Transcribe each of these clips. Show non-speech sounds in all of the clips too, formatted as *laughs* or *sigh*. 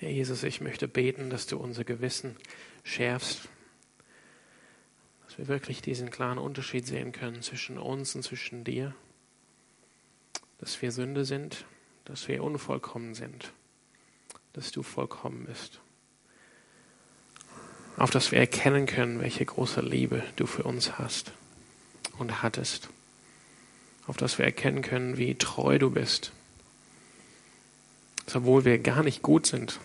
Herr Jesus, ich möchte beten, dass du unser Gewissen schärfst, dass wir wirklich diesen klaren Unterschied sehen können zwischen uns und zwischen dir, dass wir Sünde sind, dass wir unvollkommen sind, dass du vollkommen bist. Auf dass wir erkennen können, welche große Liebe du für uns hast und hattest. Auf dass wir erkennen können, wie treu du bist. Obwohl wir gar nicht gut sind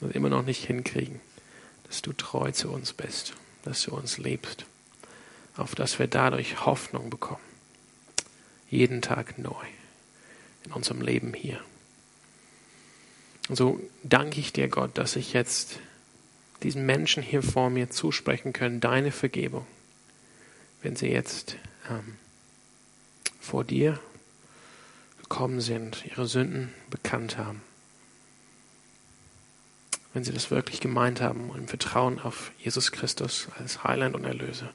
und immer noch nicht hinkriegen, dass du treu zu uns bist, dass du uns liebst. Auf dass wir dadurch Hoffnung bekommen. Jeden Tag neu in unserem Leben hier. Und so danke ich dir, Gott, dass ich jetzt diesen Menschen hier vor mir zusprechen können, deine Vergebung, wenn sie jetzt ähm, vor dir gekommen sind, ihre Sünden bekannt haben. Wenn sie das wirklich gemeint haben und im Vertrauen auf Jesus Christus als Heiland und Erlöser,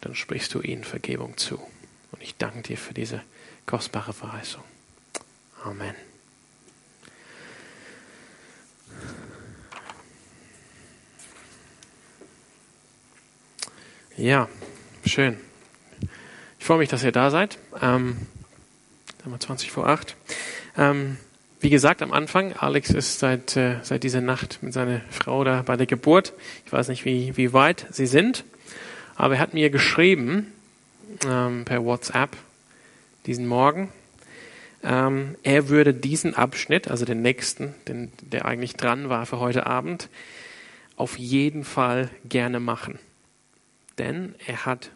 dann sprichst du ihnen Vergebung zu. Und ich danke dir für diese kostbare Verheißung. Amen. Ja, schön. Ich freue mich, dass ihr da seid. Ähm, 20 vor 8. Ähm, wie gesagt, am Anfang, Alex ist seit, äh, seit dieser Nacht mit seiner Frau da bei der Geburt. Ich weiß nicht, wie, wie weit sie sind, aber er hat mir geschrieben ähm, per WhatsApp diesen Morgen. Ähm, er würde diesen Abschnitt, also den nächsten, den, der eigentlich dran war für heute Abend, auf jeden Fall gerne machen denn er hat,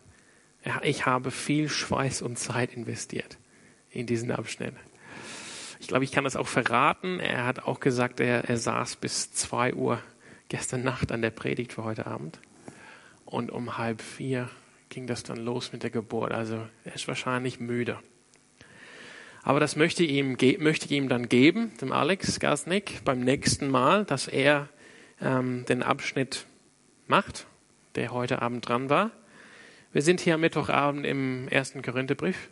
er, ich habe viel Schweiß und Zeit investiert in diesen Abschnitt. Ich glaube, ich kann das auch verraten. Er hat auch gesagt, er, er saß bis zwei Uhr gestern Nacht an der Predigt für heute Abend. Und um halb vier ging das dann los mit der Geburt. Also er ist wahrscheinlich müde. Aber das möchte ich ihm, möchte ich ihm dann geben, dem Alex Gasnick, beim nächsten Mal, dass er ähm, den Abschnitt macht der heute Abend dran war. Wir sind hier am Mittwochabend im ersten Korintherbrief.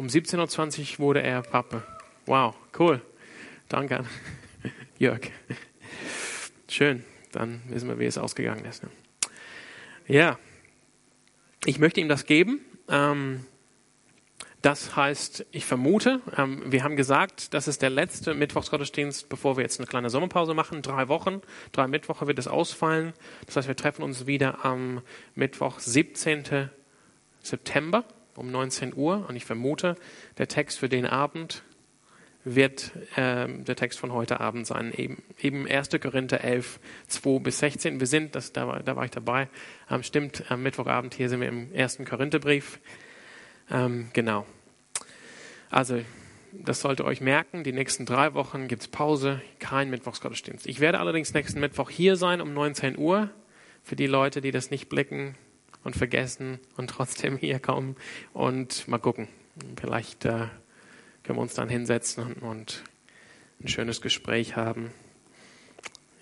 Um 17.20 Uhr wurde er Pappe. Wow, cool. Danke an *laughs* Jörg. Schön, dann wissen wir, wie es ausgegangen ist. Ne? Ja, ich möchte ihm das geben. Ähm, das heißt, ich vermute, ähm, wir haben gesagt, das ist der letzte Mittwochsgottesdienst, bevor wir jetzt eine kleine Sommerpause machen. Drei Wochen, drei Mittwoche wird es ausfallen. Das heißt, wir treffen uns wieder am Mittwoch, 17. September um 19 Uhr. Und ich vermute, der Text für den Abend wird äh, der Text von heute Abend sein. Eben, eben 1. Korinther 11, 2 bis 16. Wir sind, das, da, war, da war ich dabei, ähm, stimmt, am Mittwochabend hier sind wir im 1. Korintherbrief. Ähm, genau. Also, das sollte euch merken. Die nächsten drei Wochen gibt es Pause, kein Mittwochsgottesdienst. Ich werde allerdings nächsten Mittwoch hier sein um 19 Uhr. Für die Leute, die das nicht blicken und vergessen und trotzdem hier kommen. Und mal gucken. Vielleicht äh, können wir uns dann hinsetzen und, und ein schönes Gespräch haben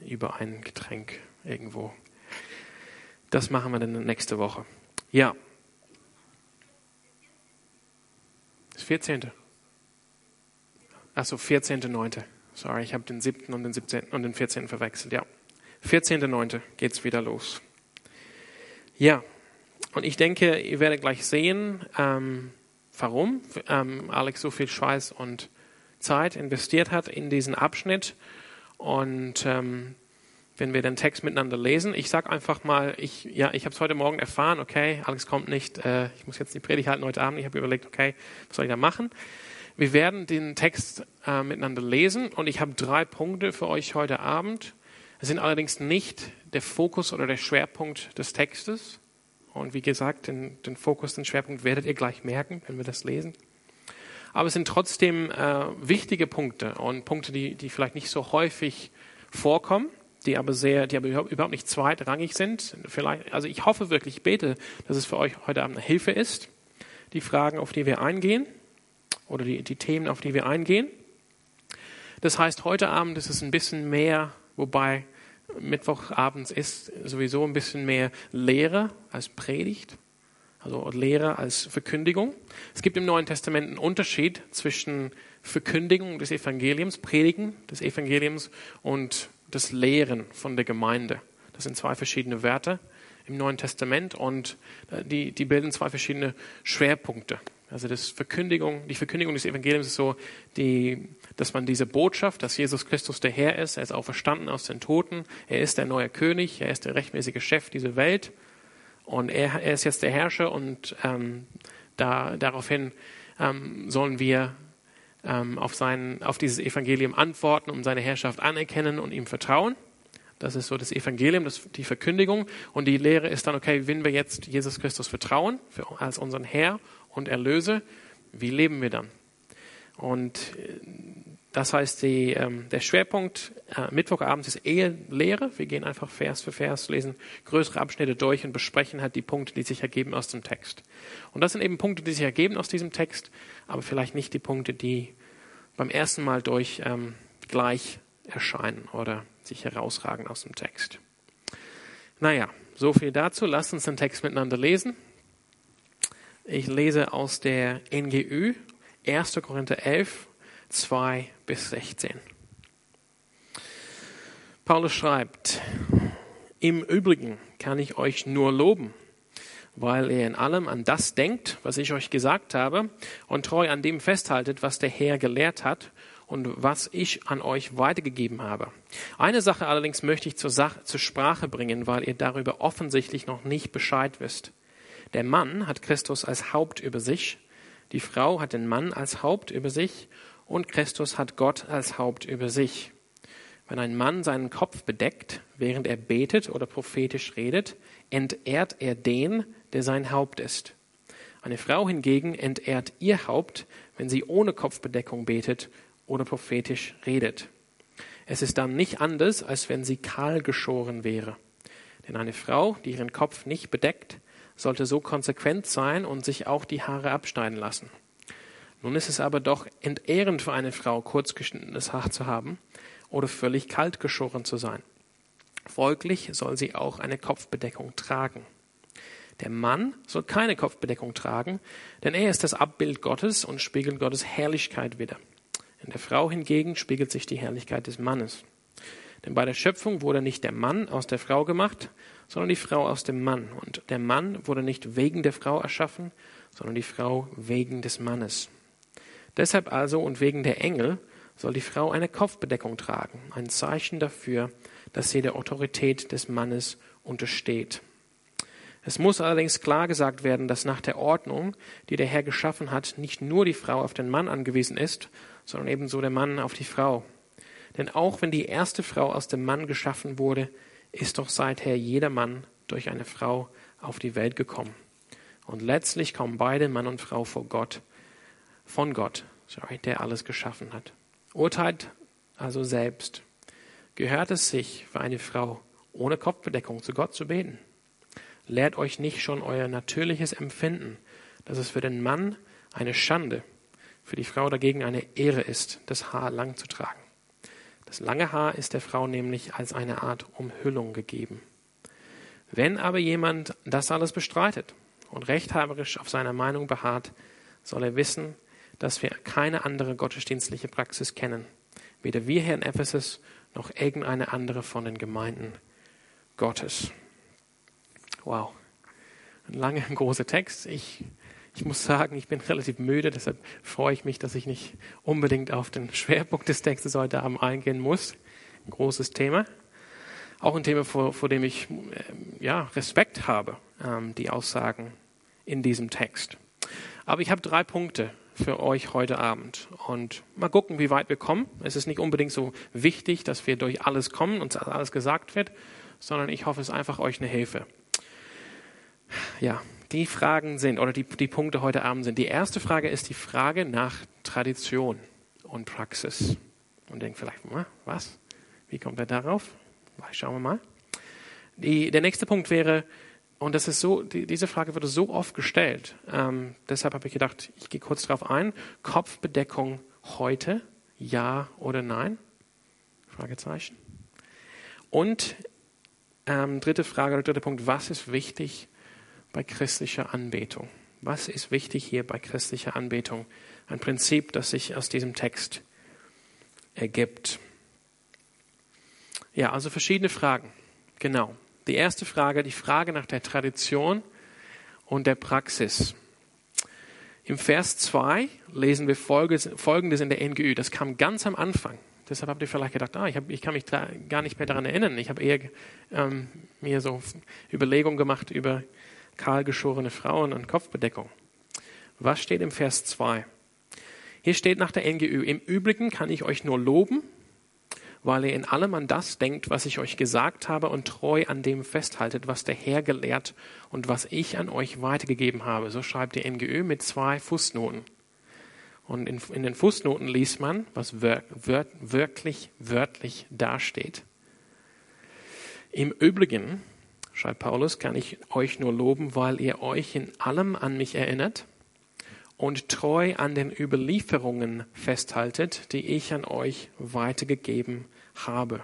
über ein Getränk irgendwo. Das machen wir dann nächste Woche. Ja. Das 14. Achso, 14.9. Sorry, ich habe den 7. und den 17. und den 14. verwechselt. Ja. 14.9. geht's wieder los. Ja. Und ich denke, ihr werdet gleich sehen, ähm, warum ähm, Alex so viel Schweiß und Zeit investiert hat in diesen Abschnitt. Und ähm, wenn wir den Text miteinander lesen, ich sage einfach mal, ich, ja, ich habe es heute Morgen erfahren, okay, Alex kommt nicht, äh, ich muss jetzt die Predigt halten heute Abend. Ich habe überlegt, okay, was soll ich da machen? Wir werden den Text äh, miteinander lesen und ich habe drei Punkte für euch heute Abend. Es sind allerdings nicht der Fokus oder der Schwerpunkt des Textes. Und wie gesagt, den, den Fokus, den Schwerpunkt werdet ihr gleich merken, wenn wir das lesen. Aber es sind trotzdem äh, wichtige Punkte und Punkte, die, die vielleicht nicht so häufig vorkommen die aber sehr, die aber überhaupt nicht zweitrangig sind. Vielleicht, also ich hoffe wirklich, ich bete, dass es für euch heute Abend eine Hilfe ist, die Fragen, auf die wir eingehen, oder die, die Themen, auf die wir eingehen. Das heißt, heute Abend ist es ein bisschen mehr, wobei Mittwochabends ist sowieso ein bisschen mehr Lehre als Predigt. also Lehre als Verkündigung. Es gibt im Neuen Testament einen Unterschied zwischen Verkündigung des Evangeliums, Predigen des Evangeliums und das Lehren von der Gemeinde. Das sind zwei verschiedene Werte im Neuen Testament und äh, die, die bilden zwei verschiedene Schwerpunkte. Also das Verkündigung, die Verkündigung des Evangeliums ist so, die, dass man diese Botschaft, dass Jesus Christus der Herr ist, er ist auferstanden aus den Toten, er ist der neue König, er ist der rechtmäßige Chef dieser Welt und er, er ist jetzt der Herrscher und ähm, da, daraufhin ähm, sollen wir ähm, auf, sein, auf dieses Evangelium antworten und seine Herrschaft anerkennen und ihm vertrauen. Das ist so das Evangelium, das, die Verkündigung. Und die Lehre ist dann, okay, wenn wir jetzt Jesus Christus vertrauen für, als unseren Herr und Erlöse, wie leben wir dann? Und äh, das heißt, die, ähm, der Schwerpunkt äh, Mittwochabends ist Ehelehre. Wir gehen einfach Vers für Vers, lesen größere Abschnitte durch und besprechen halt die Punkte, die sich ergeben aus dem Text. Und das sind eben Punkte, die sich ergeben aus diesem Text, aber vielleicht nicht die Punkte, die beim ersten Mal durch ähm, gleich erscheinen oder sich herausragen aus dem Text. Naja, so viel dazu. Lasst uns den Text miteinander lesen. Ich lese aus der NGÜ 1. Korinther 11, 2 bis 16. Paulus schreibt, im Übrigen kann ich euch nur loben, weil ihr in allem an das denkt, was ich euch gesagt habe, und treu an dem festhaltet, was der Herr gelehrt hat und was ich an euch weitergegeben habe. Eine Sache allerdings möchte ich zur, Sache, zur Sprache bringen, weil ihr darüber offensichtlich noch nicht Bescheid wisst. Der Mann hat Christus als Haupt über sich, die Frau hat den Mann als Haupt über sich und Christus hat Gott als Haupt über sich. Wenn ein Mann seinen Kopf bedeckt, während er betet oder prophetisch redet, entehrt er den, der sein Haupt ist. Eine Frau hingegen entehrt ihr Haupt, wenn sie ohne Kopfbedeckung betet oder prophetisch redet. Es ist dann nicht anders, als wenn sie kahl geschoren wäre. Denn eine Frau, die ihren Kopf nicht bedeckt, sollte so konsequent sein und sich auch die Haare abschneiden lassen. Nun ist es aber doch entehrend für eine Frau, kurzgeschnittenes Haar zu haben oder völlig kalt geschoren zu sein. Folglich soll sie auch eine Kopfbedeckung tragen. Der Mann soll keine Kopfbedeckung tragen, denn er ist das Abbild Gottes und spiegelt Gottes Herrlichkeit wider. In der Frau hingegen spiegelt sich die Herrlichkeit des Mannes. Denn bei der Schöpfung wurde nicht der Mann aus der Frau gemacht, sondern die Frau aus dem Mann. Und der Mann wurde nicht wegen der Frau erschaffen, sondern die Frau wegen des Mannes. Deshalb also und wegen der Engel soll die Frau eine Kopfbedeckung tragen, ein Zeichen dafür, dass sie der Autorität des Mannes untersteht. Es muss allerdings klar gesagt werden, dass nach der Ordnung, die der Herr geschaffen hat, nicht nur die Frau auf den Mann angewiesen ist, sondern ebenso der Mann auf die Frau. Denn auch wenn die erste Frau aus dem Mann geschaffen wurde, ist doch seither jeder Mann durch eine Frau auf die Welt gekommen. Und letztlich kommen beide Mann und Frau vor Gott von Gott, sorry, der alles geschaffen hat. Urteilt also selbst. Gehört es sich für eine Frau ohne Kopfbedeckung zu Gott zu beten? Lehrt euch nicht schon euer natürliches Empfinden, dass es für den Mann eine Schande, für die Frau dagegen eine Ehre ist, das Haar lang zu tragen. Das lange Haar ist der Frau nämlich als eine Art Umhüllung gegeben. Wenn aber jemand das alles bestreitet und rechthaberisch auf seiner Meinung beharrt, soll er wissen, dass wir keine andere gottesdienstliche Praxis kennen. Weder wir hier in Ephesus noch irgendeine andere von den Gemeinden Gottes. Wow. Ein langer, *laughs* großer Text. Ich, ich muss sagen, ich bin *laughs* relativ müde, deshalb freue ich mich, dass ich nicht unbedingt auf den *laughs* Schwerpunkt des Textes heute Abend eingehen muss. Ein großes Thema. Auch ein Thema, vor, vor dem ich äh, ja, Respekt habe, ähm, die Aussagen in diesem Text. Aber ich habe drei Punkte, für euch heute Abend. Und mal gucken, wie weit wir kommen. Es ist nicht unbedingt so wichtig, dass wir durch alles kommen und alles gesagt wird, sondern ich hoffe, es ist einfach euch eine Hilfe. Ja, die Fragen sind, oder die, die Punkte heute Abend sind. Die erste Frage ist die Frage nach Tradition und Praxis. Und denkt vielleicht, was? Wie kommt er darauf? Schauen wir mal. Die, der nächste Punkt wäre, und das ist so, die, diese Frage wurde so oft gestellt. Ähm, deshalb habe ich gedacht, ich gehe kurz darauf ein. Kopfbedeckung heute, ja oder nein? Fragezeichen. Und ähm, dritte Frage oder dritter Punkt, was ist wichtig bei christlicher Anbetung? Was ist wichtig hier bei christlicher Anbetung? Ein Prinzip, das sich aus diesem Text ergibt. Ja, also verschiedene Fragen. Genau. Die erste Frage, die Frage nach der Tradition und der Praxis. Im Vers 2 lesen wir Folgendes in der NGÜ. Das kam ganz am Anfang. Deshalb habt ihr vielleicht gedacht, ah, ich, hab, ich kann mich gar nicht mehr daran erinnern. Ich habe eher ähm, mir so Überlegungen gemacht über kahlgeschorene Frauen und Kopfbedeckung. Was steht im Vers 2? Hier steht nach der NGÜ, im Übrigen kann ich euch nur loben, weil ihr in allem an das denkt, was ich euch gesagt habe und treu an dem festhaltet, was der Herr gelehrt und was ich an euch weitergegeben habe. So schreibt die NGÖ mit zwei Fußnoten. Und in, in den Fußnoten liest man, was wör, wör, wirklich wörtlich dasteht. Im Übrigen, schreibt Paulus, kann ich euch nur loben, weil ihr euch in allem an mich erinnert und treu an den Überlieferungen festhaltet, die ich an euch weitergegeben habe.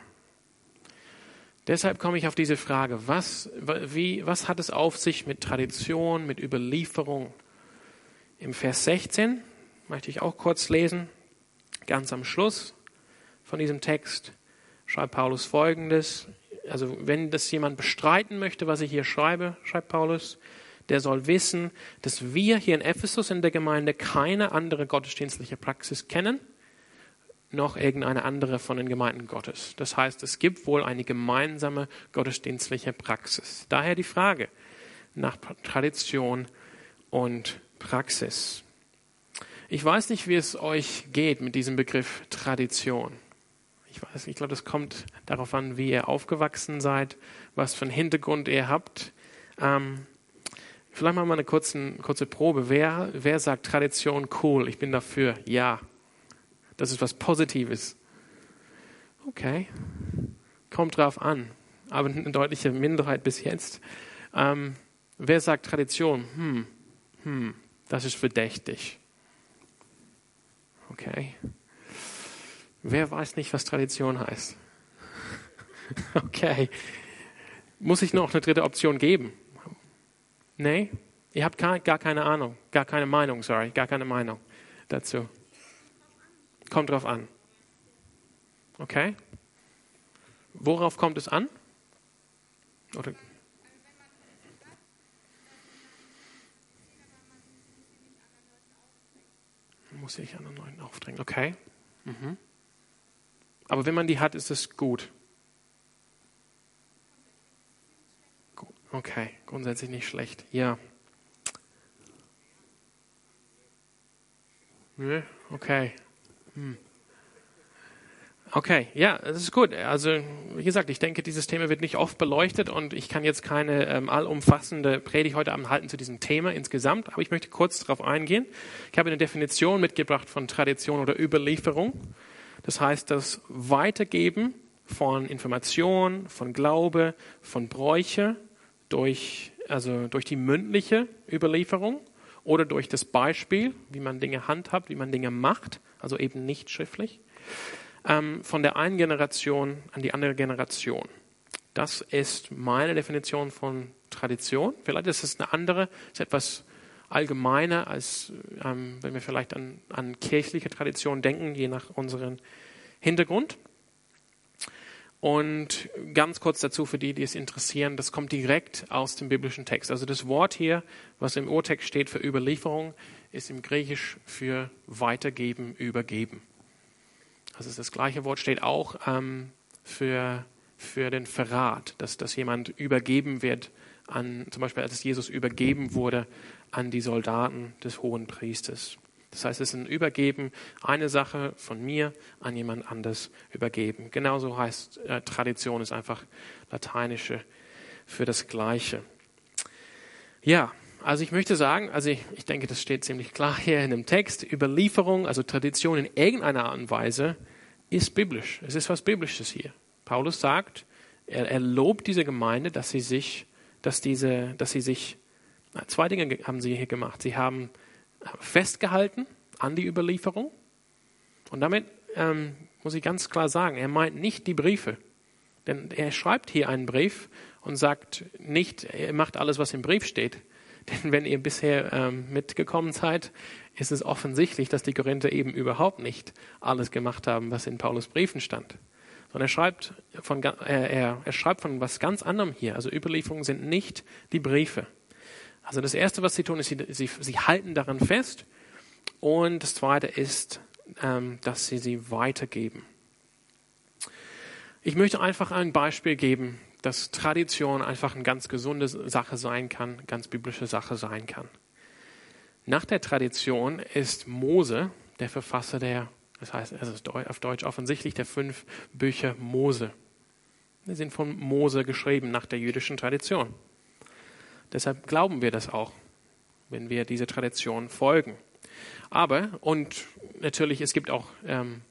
Deshalb komme ich auf diese Frage, was, wie, was hat es auf sich mit Tradition, mit Überlieferung? Im Vers 16 möchte ich auch kurz lesen, ganz am Schluss von diesem Text schreibt Paulus Folgendes. Also wenn das jemand bestreiten möchte, was ich hier schreibe, schreibt Paulus, der soll wissen, dass wir hier in Ephesus in der Gemeinde keine andere gottesdienstliche Praxis kennen, noch irgendeine andere von den Gemeinden Gottes. Das heißt, es gibt wohl eine gemeinsame gottesdienstliche Praxis. Daher die Frage nach Tradition und Praxis. Ich weiß nicht, wie es euch geht mit diesem Begriff Tradition. Ich weiß, ich glaube, das kommt darauf an, wie ihr aufgewachsen seid, was für einen Hintergrund ihr habt. Ähm, Vielleicht machen wir eine kurze, kurze Probe. Wer, wer sagt Tradition cool? Ich bin dafür. Ja. Das ist was Positives. Okay. Kommt drauf an. Aber eine deutliche Minderheit bis jetzt. Ähm, wer sagt Tradition? Hm, hm, das ist verdächtig. Okay. Wer weiß nicht, was Tradition heißt? *laughs* okay. Muss ich noch eine dritte Option geben? Nee, ihr habt gar, gar keine Ahnung, gar keine Meinung, sorry, gar keine Meinung dazu. Kommt drauf an. Okay? Worauf kommt es an? Oder muss ich anderen Leuten aufdrängen. Okay. Mhm. Aber wenn man die hat, ist es gut. Okay, grundsätzlich nicht schlecht. Ja. Okay. Hm. Okay, ja, das ist gut. Also, wie gesagt, ich denke, dieses Thema wird nicht oft beleuchtet und ich kann jetzt keine ähm, allumfassende Predigt heute Abend halten zu diesem Thema insgesamt, aber ich möchte kurz darauf eingehen. Ich habe eine Definition mitgebracht von Tradition oder Überlieferung. Das heißt, das Weitergeben von Information, von Glaube, von Bräuche durch, also durch die mündliche Überlieferung oder durch das Beispiel, wie man Dinge handhabt, wie man Dinge macht, also eben nicht schriftlich, ähm, von der einen Generation an die andere Generation. Das ist meine Definition von Tradition. Vielleicht ist es eine andere, ist etwas allgemeiner, als ähm, wenn wir vielleicht an, an kirchliche Tradition denken, je nach unserem Hintergrund. Und ganz kurz dazu für die, die es interessieren, das kommt direkt aus dem biblischen Text. Also das Wort hier, was im Urtext steht für Überlieferung, ist im Griechisch für weitergeben, übergeben. Also das gleiche Wort steht auch ähm, für, für den Verrat, dass, dass jemand übergeben wird an, zum Beispiel als Jesus übergeben wurde an die Soldaten des hohen Priesters. Das heißt, es ist ein Übergeben, eine Sache von mir an jemand anders übergeben. Genauso heißt äh, Tradition, ist einfach lateinische für das Gleiche. Ja, also ich möchte sagen, also ich, ich denke, das steht ziemlich klar hier in dem Text, Überlieferung, also Tradition in irgendeiner Art und Weise ist biblisch. Es ist was Biblisches hier. Paulus sagt, er, er lobt diese Gemeinde, dass sie sich, dass diese, dass sie sich, zwei Dinge haben sie hier gemacht. Sie haben festgehalten an die Überlieferung. Und damit ähm, muss ich ganz klar sagen, er meint nicht die Briefe. Denn er schreibt hier einen Brief und sagt nicht, er macht alles, was im Brief steht, *laughs* Denn wenn ihr bisher ähm, mitgekommen seid, ist es offensichtlich, dass die Korinther eben überhaupt nicht alles gemacht haben, was in Paulus Briefen stand. Sondern er schreibt von, äh, er, er schreibt von was ganz anderem hier. Also Überlieferungen sind nicht die Briefe. Also das Erste, was sie tun, ist, sie, sie, sie halten daran fest. Und das Zweite ist, ähm, dass sie sie weitergeben. Ich möchte einfach ein Beispiel geben, dass Tradition einfach eine ganz gesunde Sache sein kann, ganz biblische Sache sein kann. Nach der Tradition ist Mose der Verfasser der, das heißt, es ist auf Deutsch offensichtlich der fünf Bücher Mose. Die sind von Mose geschrieben nach der jüdischen Tradition. Deshalb glauben wir das auch, wenn wir diese Tradition folgen. Aber, und natürlich, es gibt auch ähm,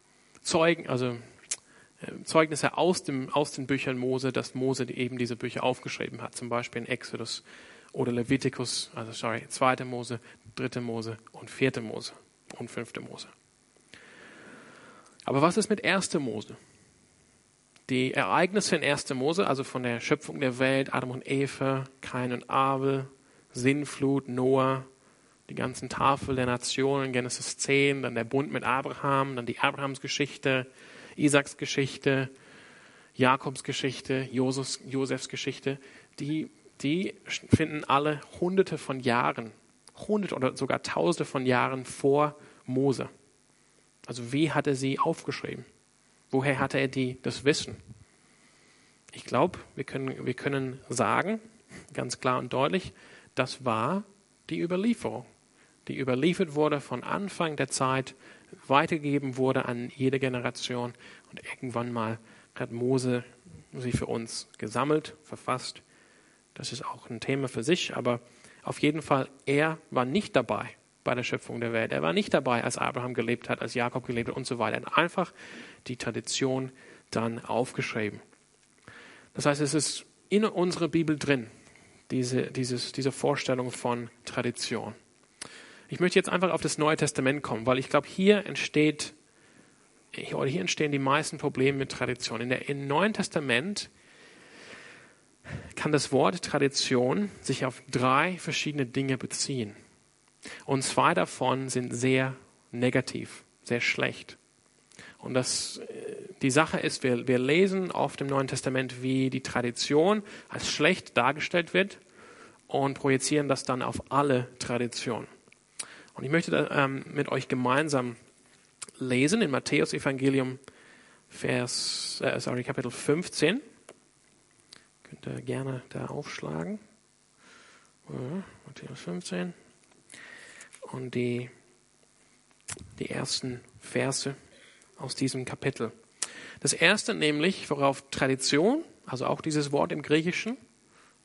Zeugen, also äh, Zeugnisse aus, dem, aus den Büchern Mose, dass Mose eben diese Bücher aufgeschrieben hat, zum Beispiel in Exodus oder Leviticus, also sorry, zweite Mose, dritte Mose und vierte Mose und fünfte Mose. Aber was ist mit erste Mose? Die Ereignisse in erste Mose, also von der Schöpfung der Welt, Adam und Eva, Kain und Abel, Sinnflut, Noah, die ganzen Tafel der Nationen, Genesis 10, dann der Bund mit Abraham, dann die Abrahamsgeschichte, Isaacs Geschichte, Jakobs Geschichte, Josefs, Josefs Geschichte, die, die finden alle hunderte von Jahren, hunderte oder sogar tausende von Jahren vor Mose. Also wie hat er sie aufgeschrieben? Woher hatte er die, das Wissen? Ich glaube, wir können, wir können sagen, ganz klar und deutlich, das war die Überlieferung, die überliefert wurde von Anfang der Zeit weitergegeben wurde an jede Generation. Und irgendwann mal hat Mose sie für uns gesammelt, verfasst. Das ist auch ein Thema für sich, aber auf jeden Fall, er war nicht dabei bei der Schöpfung der Welt. Er war nicht dabei, als Abraham gelebt hat, als Jakob gelebt hat und so weiter. Er einfach die Tradition dann aufgeschrieben. Das heißt, es ist in unserer Bibel drin, diese, dieses, diese Vorstellung von Tradition. Ich möchte jetzt einfach auf das Neue Testament kommen, weil ich glaube, hier entsteht, oder hier entstehen die meisten Probleme mit Tradition. In der, Im Neuen Testament kann das Wort Tradition sich auf drei verschiedene Dinge beziehen. Und zwei davon sind sehr negativ, sehr schlecht. Und das, die Sache ist, wir, wir lesen oft im Neuen Testament, wie die Tradition als schlecht dargestellt wird und projizieren das dann auf alle Traditionen. Und ich möchte da, ähm, mit euch gemeinsam lesen in Matthäus Evangelium, Vers, äh, sorry, Kapitel 15. Könnt ihr gerne da aufschlagen. Ja, Matthäus 15. Und die, die ersten Verse aus diesem Kapitel. Das erste nämlich, worauf Tradition, also auch dieses Wort im Griechischen,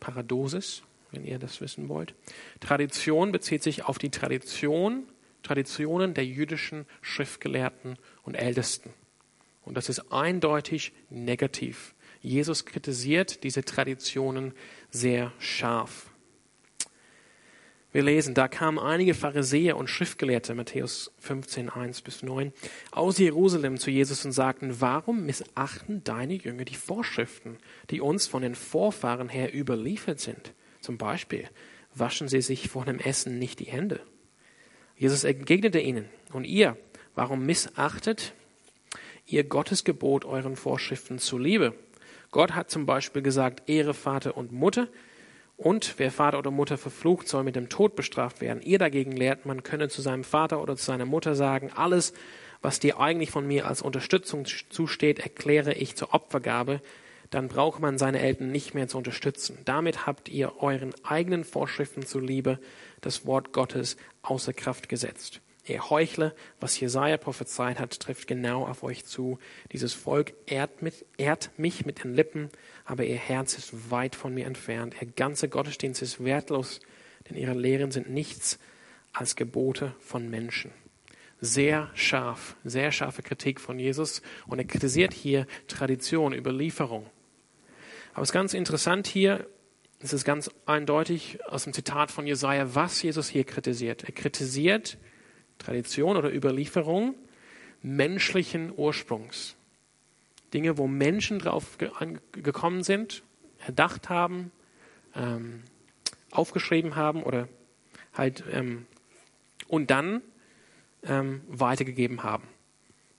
Paradosis, wenn ihr das wissen wollt. Tradition bezieht sich auf die Tradition, Traditionen der jüdischen Schriftgelehrten und Ältesten. Und das ist eindeutig negativ. Jesus kritisiert diese Traditionen sehr scharf. Wir lesen, da kamen einige Pharisäer und Schriftgelehrte, Matthäus 15, 1 bis 9, aus Jerusalem zu Jesus und sagten, warum missachten deine Jünger die Vorschriften, die uns von den Vorfahren her überliefert sind? Zum Beispiel, waschen Sie sich vor dem Essen nicht die Hände. Jesus entgegnete ihnen, und ihr, warum missachtet ihr Gottes Gebot euren Vorschriften zuliebe? Gott hat zum Beispiel gesagt, Ehre Vater und Mutter, und wer Vater oder Mutter verflucht, soll mit dem Tod bestraft werden. Ihr dagegen lehrt, man könne zu seinem Vater oder zu seiner Mutter sagen, alles, was dir eigentlich von mir als Unterstützung zusteht, erkläre ich zur Opfergabe dann braucht man seine Eltern nicht mehr zu unterstützen. Damit habt ihr euren eigenen Vorschriften zuliebe das Wort Gottes außer Kraft gesetzt. Ihr Heuchler, was Jesaja prophezeit hat, trifft genau auf euch zu. Dieses Volk ehrt, mit, ehrt mich mit den Lippen, aber ihr Herz ist weit von mir entfernt. Ihr ganzer Gottesdienst ist wertlos, denn ihre Lehren sind nichts als Gebote von Menschen sehr scharf, sehr scharfe Kritik von Jesus und er kritisiert hier Tradition, Überlieferung. Aber es ist ganz interessant hier, es ist ganz eindeutig aus dem Zitat von Jesaja, was Jesus hier kritisiert. Er kritisiert Tradition oder Überlieferung menschlichen Ursprungs. Dinge, wo Menschen drauf gekommen sind, erdacht haben, ähm, aufgeschrieben haben oder halt ähm, und dann ähm, weitergegeben haben.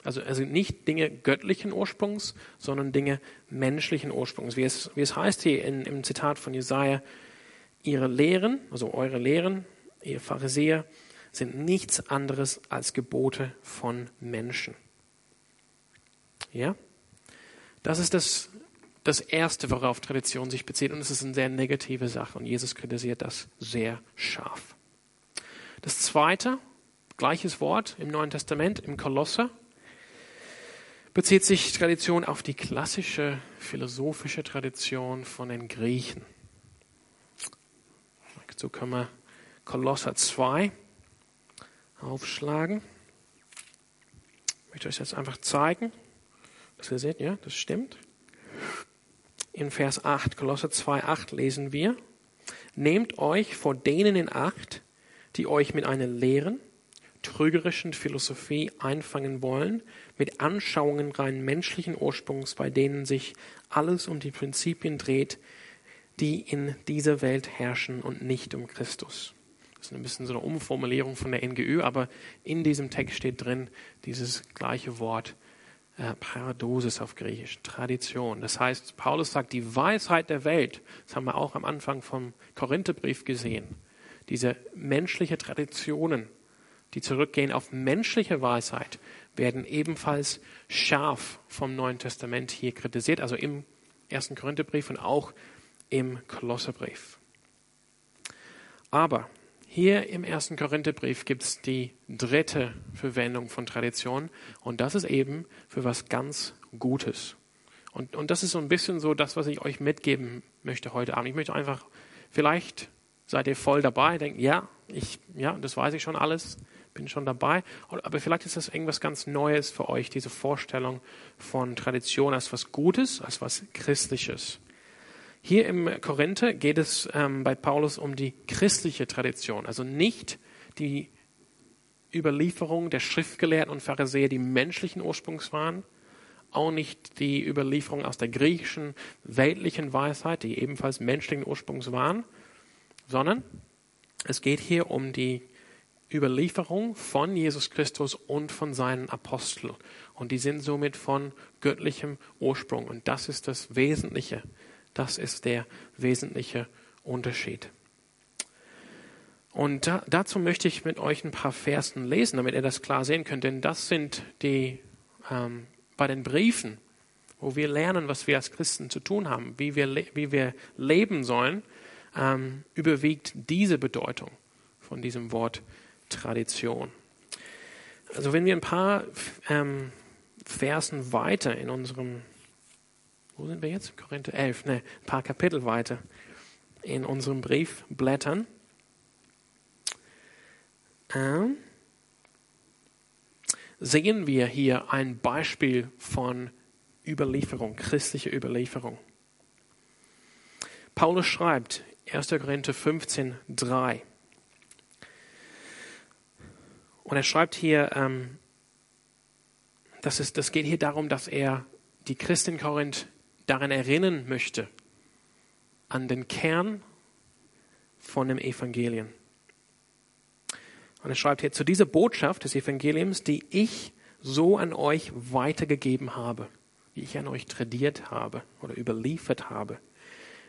Also, also nicht Dinge göttlichen Ursprungs, sondern Dinge menschlichen Ursprungs. Wie es, wie es heißt hier in, im Zitat von Jesaja, ihre Lehren, also eure Lehren, ihr Pharisäer, sind nichts anderes als Gebote von Menschen. Ja? Das ist das, das Erste, worauf Tradition sich bezieht. Und es ist eine sehr negative Sache. Und Jesus kritisiert das sehr scharf. Das Zweite, gleiches Wort im Neuen Testament, im Kolosser, bezieht sich Tradition auf die klassische philosophische Tradition von den Griechen. So können wir Kolosser 2 aufschlagen. Ich möchte euch das einfach zeigen, dass ihr seht, ja, das stimmt. In Vers 8, Kolosser 2, 8 lesen wir, Nehmt euch vor denen in Acht, die euch mit einer leeren, trügerischen Philosophie einfangen wollen, mit Anschauungen rein menschlichen Ursprungs, bei denen sich alles um die Prinzipien dreht, die in dieser Welt herrschen und nicht um Christus. Das ist ein bisschen so eine Umformulierung von der NGÜ, aber in diesem Text steht drin dieses gleiche Wort äh, Paradosis auf Griechisch, Tradition. Das heißt, Paulus sagt, die Weisheit der Welt, das haben wir auch am Anfang vom Korintherbrief gesehen, diese menschliche Traditionen, die zurückgehen auf menschliche Weisheit, werden ebenfalls scharf vom Neuen Testament hier kritisiert, also im ersten Korintherbrief und auch im Kolosserbrief. Aber hier im ersten Korintherbrief gibt es die dritte Verwendung von Tradition und das ist eben für was ganz Gutes. Und, und das ist so ein bisschen so das, was ich euch mitgeben möchte heute Abend. Ich möchte einfach, vielleicht seid ihr voll dabei, denkt, ja, ich, ja, das weiß ich schon alles, bin schon dabei. Aber vielleicht ist das irgendwas ganz Neues für euch, diese Vorstellung von Tradition als was Gutes, als was Christliches. Hier im Korinther geht es ähm, bei Paulus um die christliche Tradition, also nicht die Überlieferung der Schriftgelehrten und Pharisäer, die menschlichen Ursprungs waren, auch nicht die Überlieferung aus der griechischen weltlichen Weisheit, die ebenfalls menschlichen Ursprungs waren, sondern es geht hier um die Überlieferung von Jesus Christus und von seinen Aposteln. Und die sind somit von göttlichem Ursprung. Und das ist das Wesentliche das ist der wesentliche Unterschied. Und da, dazu möchte ich mit euch ein paar Versen lesen, damit ihr das klar sehen könnt. Denn das sind die ähm, bei den Briefen, wo wir lernen, was wir als Christen zu tun haben, wie wir, wie wir leben sollen, ähm, überwiegt diese Bedeutung von diesem Wort Tradition. Also wenn wir ein paar ähm, Versen weiter in unserem wo sind wir jetzt? Korinther 11, ne, ein paar Kapitel weiter in unserem Brief blättern. Ähm, sehen wir hier ein Beispiel von Überlieferung, christlicher Überlieferung. Paulus schreibt 1. Korinther 15, 3. Und er schreibt hier, ähm, das, ist, das geht hier darum, dass er die Christen in Korinth daran erinnern möchte, an den Kern von dem Evangelium. Und er schreibt hier zu dieser Botschaft des Evangeliums, die ich so an euch weitergegeben habe, wie ich an euch tradiert habe oder überliefert habe,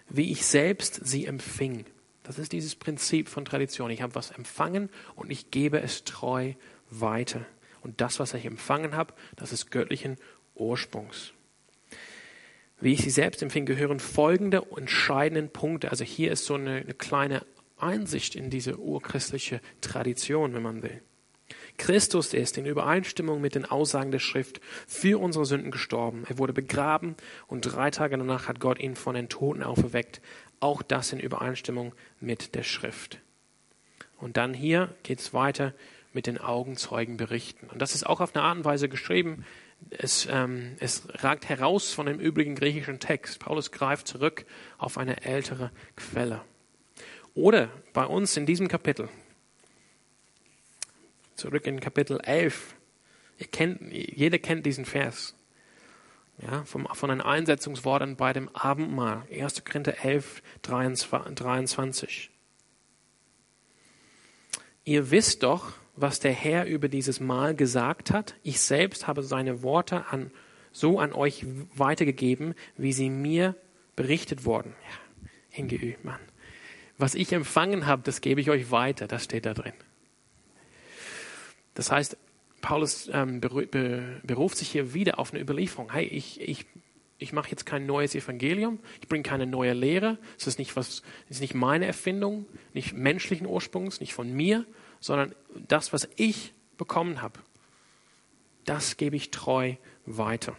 wie ich selbst sie empfing. Das ist dieses Prinzip von Tradition. Ich habe was empfangen und ich gebe es treu weiter. Und das, was ich empfangen habe, das ist göttlichen Ursprungs wie ich sie selbst empfinde, gehören folgende entscheidenden Punkte. Also hier ist so eine, eine kleine Einsicht in diese urchristliche Tradition, wenn man will. Christus ist in Übereinstimmung mit den Aussagen der Schrift für unsere Sünden gestorben. Er wurde begraben und drei Tage danach hat Gott ihn von den Toten auferweckt. Auch das in Übereinstimmung mit der Schrift. Und dann hier geht es weiter mit den Augenzeugenberichten. Und das ist auch auf eine Art und Weise geschrieben, es, ähm, es ragt heraus von dem übrigen griechischen Text. Paulus greift zurück auf eine ältere Quelle. Oder bei uns in diesem Kapitel, zurück in Kapitel 11, ihr kennt, jeder kennt diesen Vers. Ja, vom, von den Einsetzungsworten bei dem Abendmahl. 1. Korinther 11, 23. Ihr wisst doch, was der Herr über dieses Mal gesagt hat. Ich selbst habe seine Worte an, so an euch weitergegeben, wie sie mir berichtet wurden. Ja, hingeübt, Mann. Was ich empfangen habe, das gebe ich euch weiter. Das steht da drin. Das heißt, Paulus ähm, beruft sich hier wieder auf eine Überlieferung. Hey, ich, ich, ich mache jetzt kein neues Evangelium, ich bringe keine neue Lehre. Es ist nicht was, es ist nicht meine Erfindung, nicht menschlichen Ursprungs, nicht von mir, sondern das, was ich bekommen habe, das gebe ich treu weiter.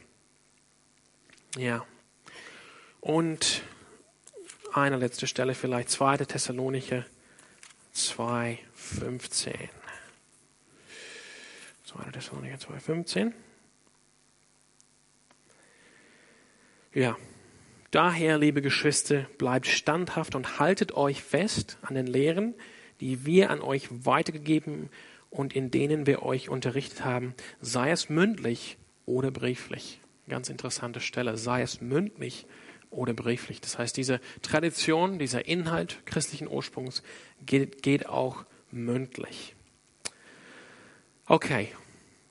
Ja. Und eine letzte Stelle vielleicht, 2. Thessalonicher 2, 15. 2. Thessalonicher 2, 15. Ja. Daher, liebe Geschwister, bleibt standhaft und haltet euch fest an den Lehren, die wir an euch weitergegeben und in denen wir euch unterrichtet haben, sei es mündlich oder brieflich. Ganz interessante Stelle, sei es mündlich oder brieflich. Das heißt, diese Tradition, dieser Inhalt christlichen Ursprungs geht, geht auch mündlich. Okay,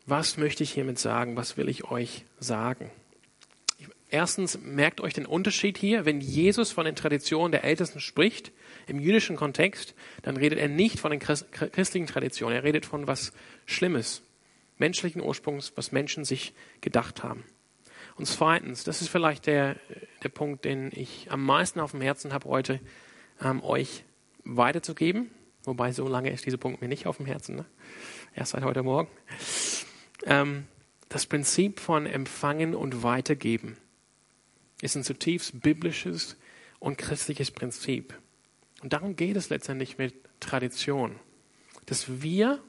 was möchte ich hiermit sagen? Was will ich euch sagen? Erstens, merkt euch den Unterschied hier. Wenn Jesus von den Traditionen der Ältesten spricht, im jüdischen Kontext, dann redet er nicht von den christlichen Traditionen. Er redet von was Schlimmes, menschlichen Ursprungs, was Menschen sich gedacht haben. Und zweitens, das ist vielleicht der, der Punkt, den ich am meisten auf dem Herzen habe heute, ähm, euch weiterzugeben. Wobei so lange ist dieser Punkt mir nicht auf dem Herzen. Ne? Erst seit heute Morgen. Ähm, das Prinzip von Empfangen und Weitergeben ist ein zutiefst biblisches und christliches Prinzip. Und darum geht es letztendlich mit Tradition. Dass wir,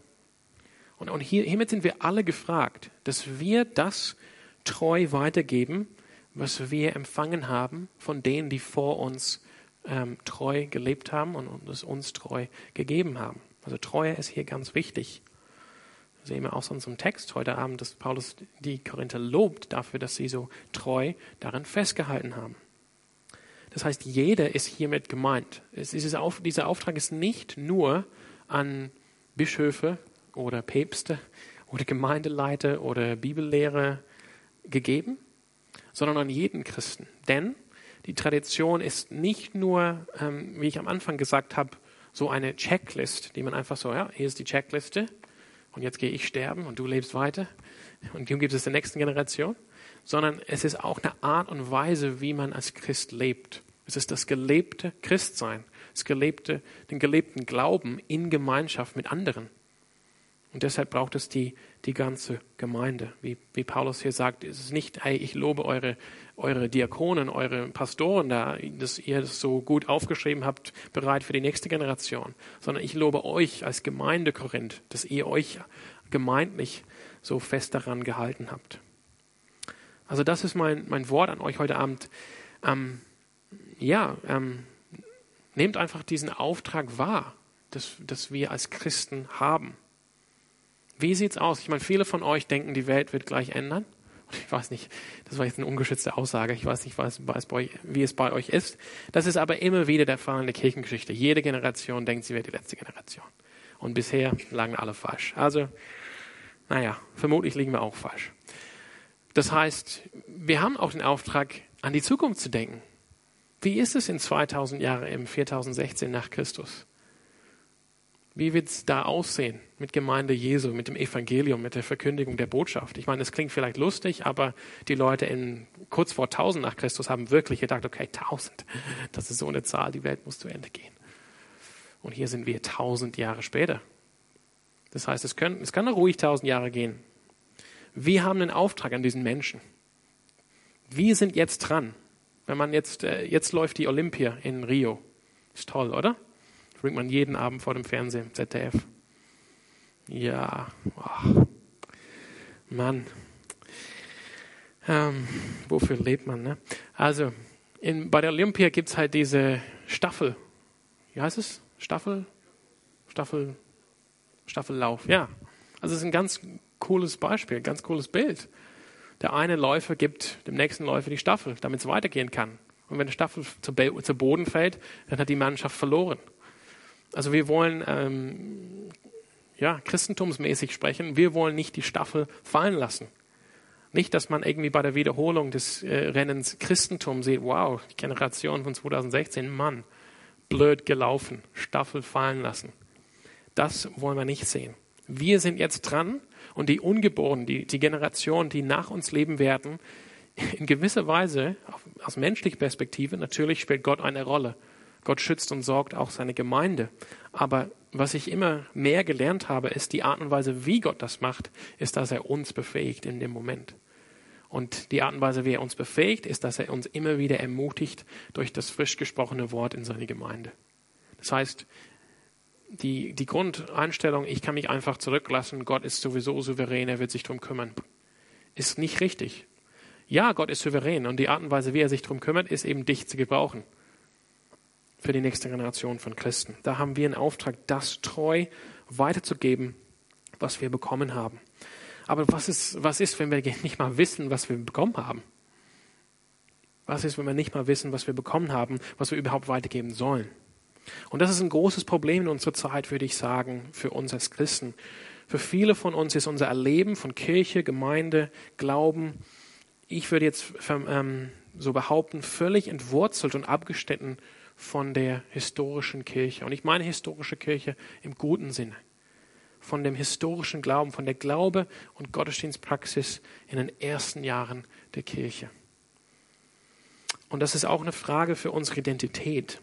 und, und hier, hiermit sind wir alle gefragt, dass wir das treu weitergeben, was wir empfangen haben von denen, die vor uns ähm, treu gelebt haben und es uns treu gegeben haben. Also Treue ist hier ganz wichtig sehen wir aus unserem Text heute Abend, dass Paulus die Korinther lobt dafür, dass sie so treu darin festgehalten haben. Das heißt, jeder ist hiermit gemeint. Auf, dieser Auftrag ist nicht nur an Bischöfe oder Päpste oder Gemeindeleiter oder Bibellehrer gegeben, sondern an jeden Christen. Denn die Tradition ist nicht nur, ähm, wie ich am Anfang gesagt habe, so eine Checklist, die man einfach so, ja, hier ist die Checkliste, und jetzt gehe ich sterben und du lebst weiter und du gibst es der nächsten Generation, sondern es ist auch eine Art und Weise, wie man als Christ lebt. Es ist das gelebte Christsein, das gelebte, den gelebten Glauben in Gemeinschaft mit anderen. Und deshalb braucht es die, die ganze Gemeinde. Wie, wie Paulus hier sagt, es ist nicht, hey, ich lobe eure, eure Diakonen, eure Pastoren da, dass ihr das so gut aufgeschrieben habt, bereit für die nächste Generation, sondern ich lobe euch als Gemeinde Korinth, dass ihr euch gemeindlich so fest daran gehalten habt. Also das ist mein, mein Wort an euch heute Abend. Ähm, ja, ähm, nehmt einfach diesen Auftrag wahr, dass, dass wir als Christen haben. Wie sieht's aus? Ich meine, viele von euch denken, die Welt wird gleich ändern. Ich weiß nicht, das war jetzt eine ungeschützte Aussage. Ich weiß nicht, was, was bei, wie es bei euch ist. Das ist aber immer wieder der Fall in der Kirchengeschichte. Jede Generation denkt, sie wird die letzte Generation. Und bisher lagen alle falsch. Also, naja, vermutlich liegen wir auch falsch. Das heißt, wir haben auch den Auftrag, an die Zukunft zu denken. Wie ist es in 2000 Jahren, im 4016 nach Christus? Wie wird es da aussehen mit Gemeinde Jesu, mit dem Evangelium, mit der Verkündigung der Botschaft? Ich meine, das klingt vielleicht lustig, aber die Leute in kurz vor 1000 nach Christus haben wirklich gedacht, okay, 1000, das ist so eine Zahl, die Welt muss zu Ende gehen. Und hier sind wir 1000 Jahre später. Das heißt, es, können, es kann ruhig 1000 Jahre gehen. Wir haben einen Auftrag an diesen Menschen. Wir sind jetzt dran. Wenn man jetzt, äh, jetzt läuft die Olympia in Rio. Ist toll, oder? bringt man jeden Abend vor dem Fernsehen, ZDF. Ja, oh. Mann. Ähm, wofür lebt man? Ne? Also, in, bei der Olympia gibt es halt diese Staffel. Wie heißt es? Staffel? Staffel? Staffellauf, ja. Also, es ist ein ganz cooles Beispiel, ganz cooles Bild. Der eine Läufer gibt dem nächsten Läufer die Staffel, damit es weitergehen kann. Und wenn die Staffel zu, zu Boden fällt, dann hat die Mannschaft verloren. Also wir wollen ähm, ja, christentumsmäßig sprechen. Wir wollen nicht die Staffel fallen lassen. Nicht, dass man irgendwie bei der Wiederholung des äh, Rennens Christentum sieht, wow, die Generation von 2016, Mann, blöd gelaufen, Staffel fallen lassen. Das wollen wir nicht sehen. Wir sind jetzt dran und die Ungeborenen, die, die Generation, die nach uns leben werden, in gewisser Weise, aus menschlicher Perspektive, natürlich spielt Gott eine Rolle. Gott schützt und sorgt auch seine Gemeinde. Aber was ich immer mehr gelernt habe, ist die Art und Weise, wie Gott das macht, ist, dass er uns befähigt in dem Moment. Und die Art und Weise, wie er uns befähigt, ist, dass er uns immer wieder ermutigt durch das frisch gesprochene Wort in seine Gemeinde. Das heißt, die, die Grundeinstellung, ich kann mich einfach zurücklassen, Gott ist sowieso souverän, er wird sich darum kümmern, ist nicht richtig. Ja, Gott ist souverän und die Art und Weise, wie er sich darum kümmert, ist eben dich zu gebrauchen für die nächste Generation von Christen. Da haben wir einen Auftrag, das treu weiterzugeben, was wir bekommen haben. Aber was ist, was ist, wenn wir *laughs* nicht mal wissen, was wir bekommen haben? Was ist, wenn wir nicht mal wissen, was wir bekommen haben, was wir überhaupt weitergeben sollen? Und das ist ein großes Problem in unserer Zeit, würde ich sagen, für uns als Christen. Für viele von uns ist unser Erleben von Kirche, Gemeinde, Glauben, ich würde jetzt ähm, so behaupten, völlig entwurzelt und abgeschnitten von der historischen Kirche. Und ich meine historische Kirche im guten Sinne. Von dem historischen Glauben, von der Glaube und Gottesdienstpraxis in den ersten Jahren der Kirche. Und das ist auch eine Frage für unsere Identität.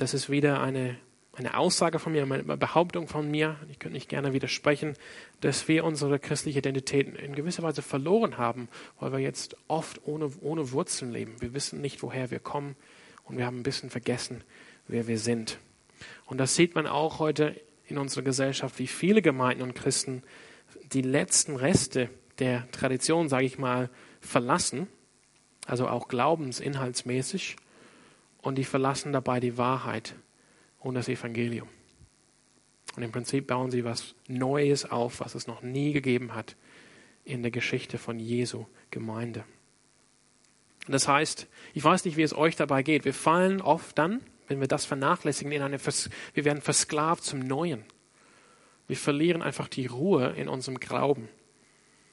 Das ist wieder eine, eine Aussage von mir, eine Behauptung von mir, ich könnte nicht gerne widersprechen, dass wir unsere christliche Identität in gewisser Weise verloren haben, weil wir jetzt oft ohne, ohne Wurzeln leben. Wir wissen nicht, woher wir kommen und wir haben ein bisschen vergessen, wer wir sind. Und das sieht man auch heute in unserer Gesellschaft, wie viele Gemeinden und Christen die letzten Reste der Tradition, sage ich mal, verlassen, also auch glaubensinhaltsmäßig, und die verlassen dabei die Wahrheit und das Evangelium. Und im Prinzip bauen sie was Neues auf, was es noch nie gegeben hat in der Geschichte von Jesu Gemeinde. Das heißt, ich weiß nicht, wie es euch dabei geht. Wir fallen oft dann, wenn wir das vernachlässigen, in eine Vers wir werden versklavt zum Neuen. Wir verlieren einfach die Ruhe in unserem Glauben.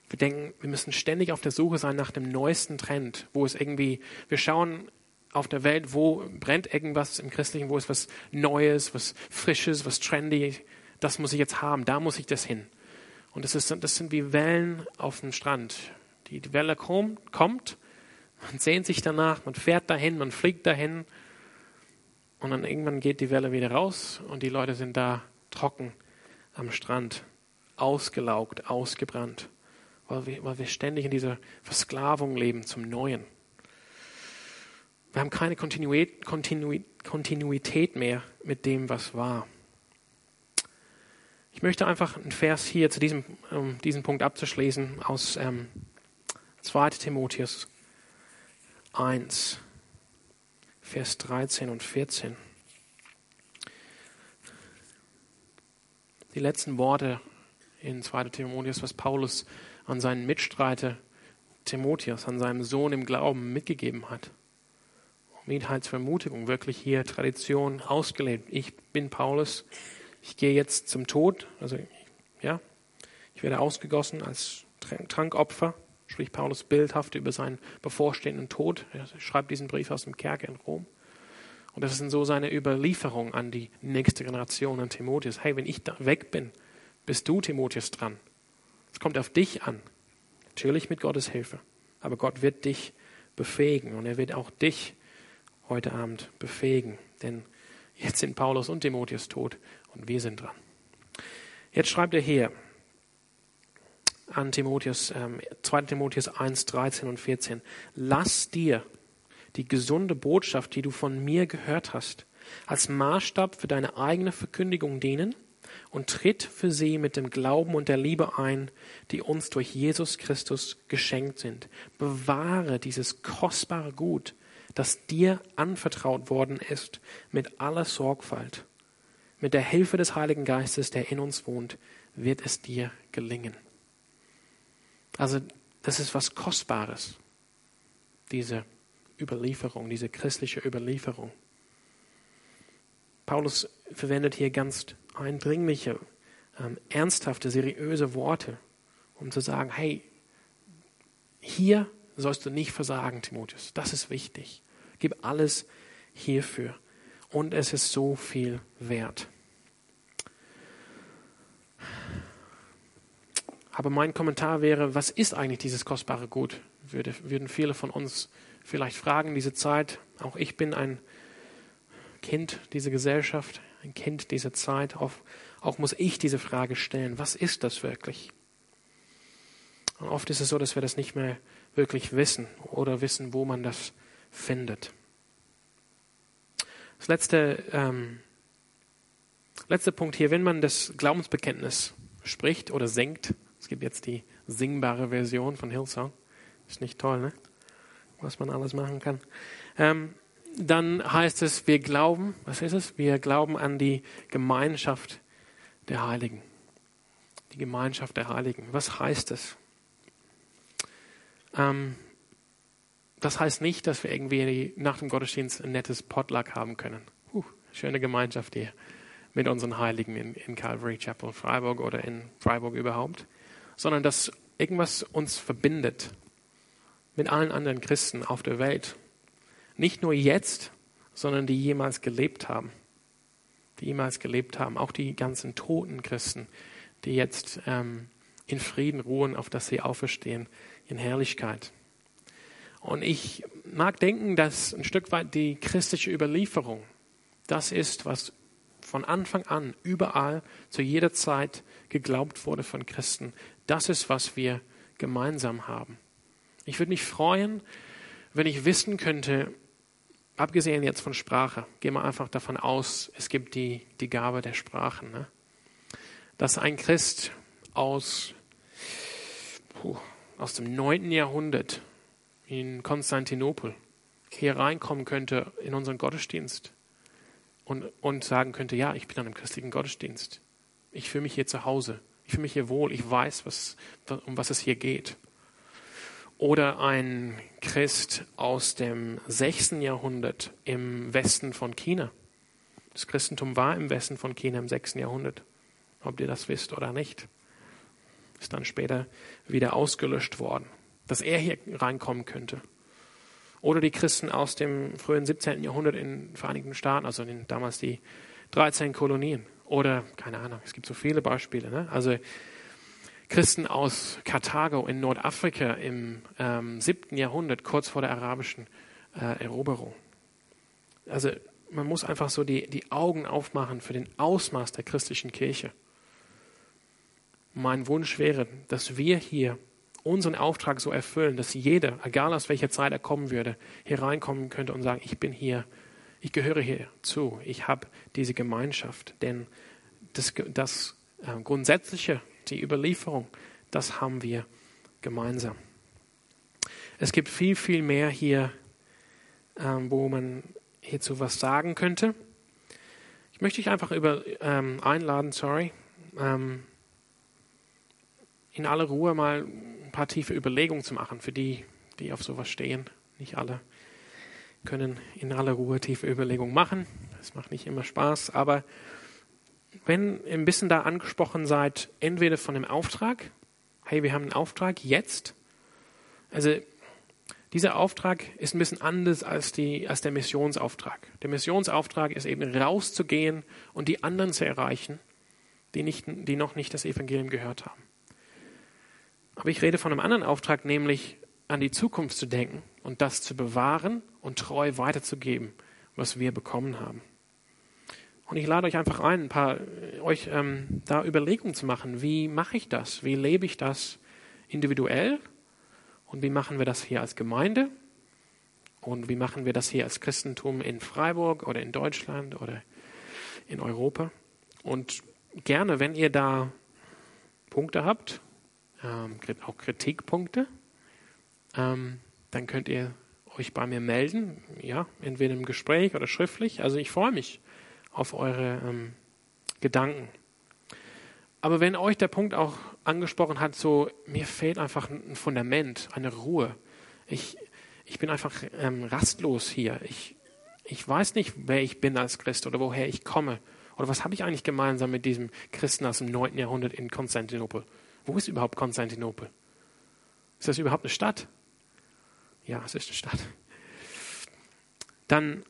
Wir denken, wir müssen ständig auf der Suche sein nach dem neuesten Trend, wo es irgendwie, wir schauen auf der Welt, wo brennt irgendwas im Christlichen, wo ist was Neues, was Frisches, was Trendy, das muss ich jetzt haben, da muss ich das hin. Und das, ist, das sind wie Wellen auf dem Strand. Die, Welle kommt, kommt man sehnt sich danach, man fährt dahin, man fliegt dahin und dann irgendwann geht die Welle wieder raus und die Leute sind da trocken am Strand, ausgelaugt, ausgebrannt, weil wir, weil wir ständig in dieser Versklavung leben zum Neuen. Wir haben keine Kontinuität, Kontinuität mehr mit dem, was war. Ich möchte einfach einen Vers hier zu diesem, um diesen Punkt abzuschließen aus ähm, 2. Timotheus 1, Vers 13 und 14. Die letzten Worte in 2. Timotheus, was Paulus an seinen Mitstreiter Timotheus, an seinem Sohn im Glauben mitgegeben hat. Um ihn als Vermutigung wirklich hier Tradition ausgelebt. Ich bin Paulus, ich gehe jetzt zum Tod, also ja, ich werde ausgegossen als Trankopfer spricht Paulus bildhaft über seinen bevorstehenden Tod. Er schreibt diesen Brief aus dem Kerker in Rom. Und das ist so seine Überlieferung an die nächste Generation, an Timotheus. Hey, wenn ich da weg bin, bist du, Timotheus, dran. Es kommt auf dich an. Natürlich mit Gottes Hilfe. Aber Gott wird dich befähigen und er wird auch dich heute Abend befähigen. Denn jetzt sind Paulus und Timotheus tot und wir sind dran. Jetzt schreibt er hier, an Timotheus, ähm, 2. Timotheus 1, 13 und 14. Lass dir die gesunde Botschaft, die du von mir gehört hast, als Maßstab für deine eigene Verkündigung dienen und tritt für sie mit dem Glauben und der Liebe ein, die uns durch Jesus Christus geschenkt sind. Bewahre dieses kostbare Gut, das dir anvertraut worden ist, mit aller Sorgfalt. Mit der Hilfe des Heiligen Geistes, der in uns wohnt, wird es dir gelingen. Also das ist was Kostbares, diese Überlieferung, diese christliche Überlieferung. Paulus verwendet hier ganz eindringliche, ähm, ernsthafte, seriöse Worte, um zu sagen, hey, hier sollst du nicht versagen, Timotheus. Das ist wichtig. Gib alles hierfür. Und es ist so viel wert. Aber mein Kommentar wäre, was ist eigentlich dieses kostbare Gut? Würde, würden viele von uns vielleicht fragen, diese Zeit. Auch ich bin ein Kind dieser Gesellschaft, ein Kind dieser Zeit. Auch, auch muss ich diese Frage stellen. Was ist das wirklich? Und oft ist es so, dass wir das nicht mehr wirklich wissen oder wissen, wo man das findet. Das letzte, ähm, letzte Punkt hier, wenn man das Glaubensbekenntnis spricht oder singt, es gibt jetzt die singbare Version von Hillsong, ist nicht toll, ne? was man alles machen kann. Ähm, dann heißt es, wir glauben, was ist es? Wir glauben an die Gemeinschaft der Heiligen. Die Gemeinschaft der Heiligen. Was heißt es? Ähm, das heißt nicht, dass wir irgendwie nach dem Gottesdienst ein nettes Potluck haben können. Uh, schöne Gemeinschaft hier mit unseren Heiligen in, in Calvary Chapel Freiburg oder in Freiburg überhaupt, sondern dass irgendwas uns verbindet mit allen anderen Christen auf der Welt. Nicht nur jetzt, sondern die jemals gelebt haben. Die jemals gelebt haben. Auch die ganzen toten Christen, die jetzt ähm, in Frieden ruhen, auf dass sie auferstehen in Herrlichkeit. Und ich mag denken, dass ein Stück weit die christliche Überlieferung das ist, was von Anfang an überall zu jeder Zeit geglaubt wurde von Christen. Das ist, was wir gemeinsam haben. Ich würde mich freuen, wenn ich wissen könnte, abgesehen jetzt von Sprache, gehen wir einfach davon aus, es gibt die, die Gabe der Sprachen, ne? dass ein Christ aus, puh, aus dem 9. Jahrhundert in Konstantinopel hier reinkommen könnte in unseren Gottesdienst und, und sagen könnte, ja, ich bin an einem christlichen Gottesdienst. Ich fühle mich hier zu Hause. Ich fühle mich hier wohl. Ich weiß, was, um was es hier geht. Oder ein Christ aus dem 6. Jahrhundert im Westen von China. Das Christentum war im Westen von China im 6. Jahrhundert. Ob ihr das wisst oder nicht. Ist dann später wieder ausgelöscht worden. Dass er hier reinkommen könnte. Oder die Christen aus dem frühen 17. Jahrhundert in den Vereinigten Staaten, also in damals die 13 Kolonien. Oder, keine Ahnung, es gibt so viele Beispiele. Ne? Also Christen aus Karthago in Nordafrika im ähm, 7. Jahrhundert, kurz vor der arabischen äh, Eroberung. Also man muss einfach so die, die Augen aufmachen für den Ausmaß der christlichen Kirche. Mein Wunsch wäre, dass wir hier unseren Auftrag so erfüllen, dass jeder, egal aus welcher Zeit er kommen würde, hier reinkommen könnte und sagen, ich bin hier, ich gehöre hier zu, ich habe diese Gemeinschaft. Denn das, das äh, Grundsätzliche, die Überlieferung, das haben wir gemeinsam. Es gibt viel, viel mehr hier, ähm, wo man hierzu was sagen könnte. Ich möchte dich einfach über, ähm, einladen, sorry, ähm, in aller Ruhe mal paar tiefe Überlegungen zu machen für die, die auf sowas stehen. Nicht alle können in aller Ruhe tiefe Überlegungen machen. Das macht nicht immer Spaß, aber wenn ihr ein bisschen da angesprochen seid, entweder von dem Auftrag, hey, wir haben einen Auftrag jetzt. Also dieser Auftrag ist ein bisschen anders als, die, als der Missionsauftrag. Der Missionsauftrag ist eben rauszugehen und die anderen zu erreichen, die, nicht, die noch nicht das Evangelium gehört haben. Aber ich rede von einem anderen Auftrag, nämlich an die Zukunft zu denken und das zu bewahren und treu weiterzugeben, was wir bekommen haben. Und ich lade euch einfach ein, ein paar euch ähm, da Überlegungen zu machen. Wie mache ich das? Wie lebe ich das individuell? Und wie machen wir das hier als Gemeinde? Und wie machen wir das hier als Christentum in Freiburg oder in Deutschland oder in Europa? Und gerne, wenn ihr da Punkte habt, ähm, auch Kritikpunkte, ähm, dann könnt ihr euch bei mir melden, ja, entweder im Gespräch oder schriftlich. Also ich freue mich auf eure ähm, Gedanken. Aber wenn euch der Punkt auch angesprochen hat, so mir fehlt einfach ein Fundament, eine Ruhe. Ich, ich bin einfach ähm, rastlos hier. Ich, ich weiß nicht, wer ich bin als Christ oder woher ich komme. Oder was habe ich eigentlich gemeinsam mit diesem Christen aus dem 9. Jahrhundert in Konstantinopel? Wo ist überhaupt Konstantinopel? Ist das überhaupt eine Stadt? Ja, es ist eine Stadt. Dann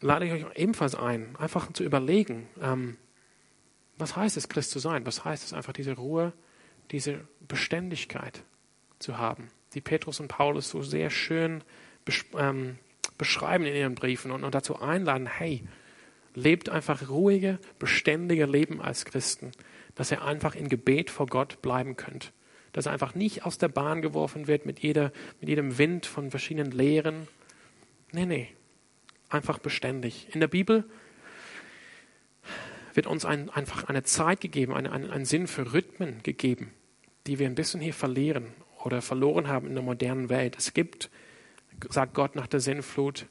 lade ich euch ebenfalls ein, einfach zu überlegen, ähm, was heißt es, Christ zu sein? Was heißt es einfach, diese Ruhe, diese Beständigkeit zu haben, die Petrus und Paulus so sehr schön besch ähm, beschreiben in ihren Briefen und, und dazu einladen, hey, lebt einfach ruhige, beständige Leben als Christen, dass ihr einfach in Gebet vor Gott bleiben könnt. Dass er einfach nicht aus der Bahn geworfen wird mit, jeder, mit jedem Wind von verschiedenen Lehren. Nee, nee. Einfach beständig. In der Bibel wird uns ein, einfach eine Zeit gegeben, ein, ein, ein Sinn für Rhythmen gegeben, die wir ein bisschen hier verlieren oder verloren haben in der modernen Welt. Es gibt, sagt Gott nach der Sinnflut,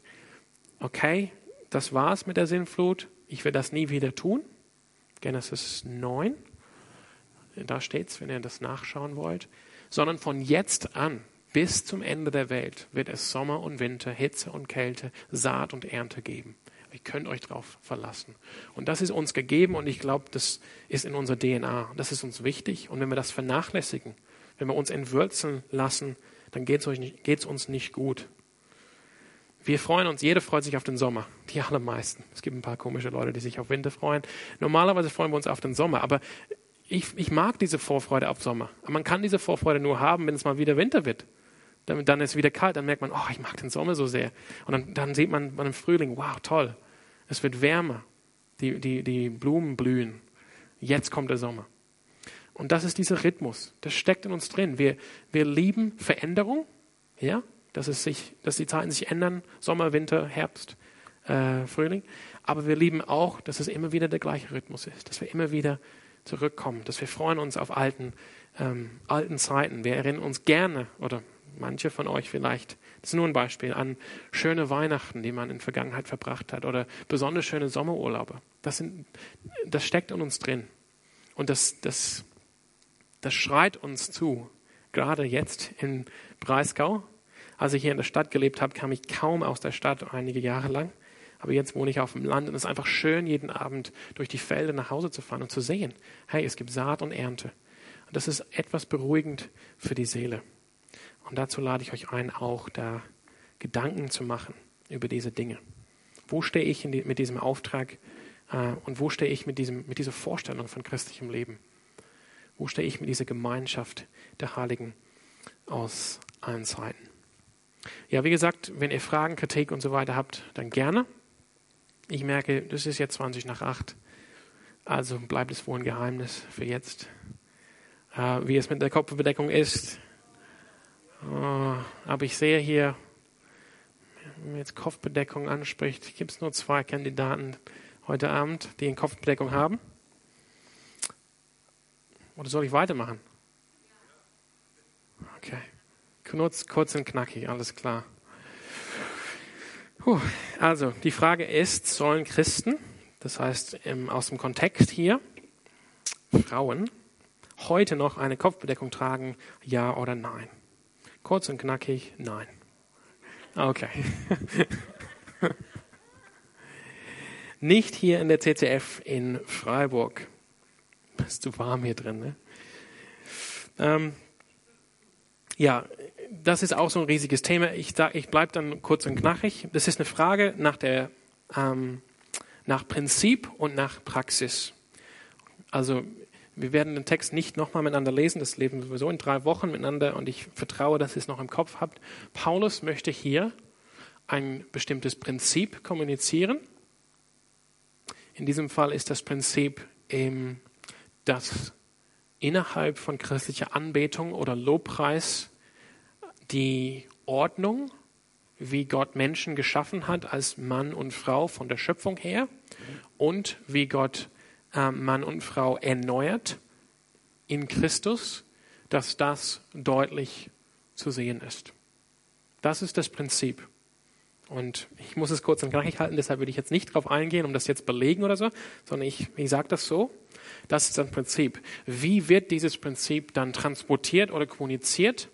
okay, das war's mit der Sinnflut, ich werde das nie wieder tun. Genesis 9, da steht's, wenn ihr das nachschauen wollt. Sondern von jetzt an bis zum Ende der Welt wird es Sommer und Winter, Hitze und Kälte, Saat und Ernte geben. Ihr könnt euch darauf verlassen. Und das ist uns gegeben und ich glaube, das ist in unserer DNA. Das ist uns wichtig. Und wenn wir das vernachlässigen, wenn wir uns entwürzeln lassen, dann geht es uns nicht gut. Wir freuen uns, jeder freut sich auf den Sommer, die allermeisten. Es gibt ein paar komische Leute, die sich auf Winter freuen. Normalerweise freuen wir uns auf den Sommer, aber ich, ich mag diese Vorfreude auf Sommer. Aber man kann diese Vorfreude nur haben, wenn es mal wieder Winter wird. Dann, dann ist es wieder kalt, dann merkt man, oh, ich mag den Sommer so sehr. Und dann, dann sieht man einem Frühling, wow, toll, es wird wärmer. Die, die, die Blumen blühen. Jetzt kommt der Sommer. Und das ist dieser Rhythmus. Das steckt in uns drin. Wir, wir lieben Veränderung. Ja, dass, es sich, dass die Zeiten sich ändern. Sommer, Winter, Herbst, äh, Frühling. Aber wir lieben auch, dass es immer wieder der gleiche Rhythmus ist. Dass wir immer wieder zurückkommen. Dass wir freuen uns auf alten, ähm, alten Zeiten. Wir erinnern uns gerne, oder manche von euch vielleicht, das ist nur ein Beispiel, an schöne Weihnachten, die man in der Vergangenheit verbracht hat oder besonders schöne Sommerurlaube. Das, sind, das steckt in uns drin. Und das, das, das schreit uns zu. Gerade jetzt in Breisgau. Als ich hier in der Stadt gelebt habe, kam ich kaum aus der Stadt einige Jahre lang. Aber jetzt wohne ich auf dem Land und es ist einfach schön, jeden Abend durch die Felder nach Hause zu fahren und zu sehen, hey, es gibt Saat und Ernte. Und das ist etwas beruhigend für die Seele. Und dazu lade ich euch ein, auch da Gedanken zu machen über diese Dinge. Wo stehe ich die, mit diesem Auftrag äh, und wo stehe ich mit, diesem, mit dieser Vorstellung von christlichem Leben? Wo stehe ich mit dieser Gemeinschaft der Heiligen aus allen Zeiten? Ja, wie gesagt, wenn ihr Fragen, Kritik und so weiter habt, dann gerne. Ich merke, das ist jetzt 20 nach 8. Also bleibt es wohl ein Geheimnis für jetzt. Äh, wie es mit der Kopfbedeckung ist, Oh, aber ich sehe hier, wenn man jetzt Kopfbedeckung anspricht, gibt es nur zwei Kandidaten heute Abend, die eine Kopfbedeckung haben. Oder soll ich weitermachen? Okay. Kurz, kurz und knackig, alles klar. Puh. Also, die Frage ist, sollen Christen, das heißt im, aus dem Kontext hier, Frauen, heute noch eine Kopfbedeckung tragen, ja oder nein? Kurz und knackig, nein. Okay. *laughs* Nicht hier in der CCF in Freiburg. Bist du warm hier drin, ne? Ähm, ja, das ist auch so ein riesiges Thema. Ich, ich bleibe dann kurz und knackig. Das ist eine Frage nach, der, ähm, nach Prinzip und nach Praxis. Also wir werden den Text nicht nochmal miteinander lesen, das lesen wir sowieso in drei Wochen miteinander und ich vertraue, dass ihr es noch im Kopf habt. Paulus möchte hier ein bestimmtes Prinzip kommunizieren. In diesem Fall ist das Prinzip, dass innerhalb von christlicher Anbetung oder Lobpreis die Ordnung, wie Gott Menschen geschaffen hat als Mann und Frau von der Schöpfung her und wie Gott äh, Mann und Frau erneuert in Christus, dass das deutlich zu sehen ist. Das ist das Prinzip. Und ich muss es kurz und knackig halten, deshalb würde ich jetzt nicht darauf eingehen, um das jetzt belegen oder so, sondern ich, ich sage das so. Das ist das Prinzip. Wie wird dieses Prinzip dann transportiert oder kommuniziert?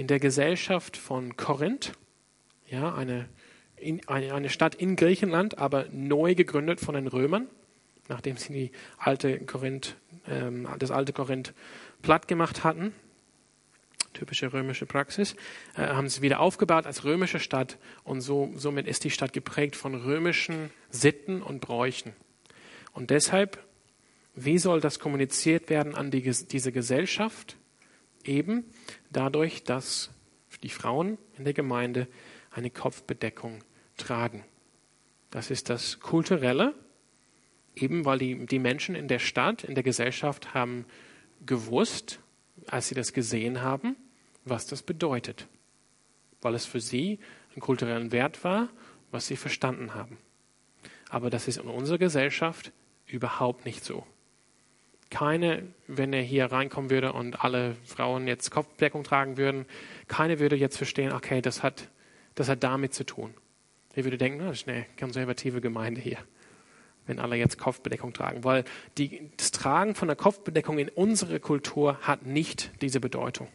In der Gesellschaft von Korinth, ja, eine in, eine Stadt in Griechenland, aber neu gegründet von den Römern, nachdem sie die alte Korinth, ähm, das alte Korinth platt gemacht hatten. Typische römische Praxis. Äh, haben sie wieder aufgebaut als römische Stadt und so, somit ist die Stadt geprägt von römischen Sitten und Bräuchen. Und deshalb, wie soll das kommuniziert werden an die, diese Gesellschaft? Eben dadurch, dass die Frauen in der Gemeinde eine Kopfbedeckung tragen. Das ist das Kulturelle, eben weil die, die Menschen in der Stadt, in der Gesellschaft haben gewusst, als sie das gesehen haben, was das bedeutet. Weil es für sie einen kulturellen Wert war, was sie verstanden haben. Aber das ist in unserer Gesellschaft überhaupt nicht so. Keine, wenn er hier reinkommen würde und alle Frauen jetzt Kopfbedeckung tragen würden, keine würde jetzt verstehen, okay, das hat, das hat damit zu tun. Ich würde denken, das ist eine konservative Gemeinde hier, wenn alle jetzt Kopfbedeckung tragen. Weil die, das Tragen von der Kopfbedeckung in unserer Kultur hat nicht diese Bedeutung.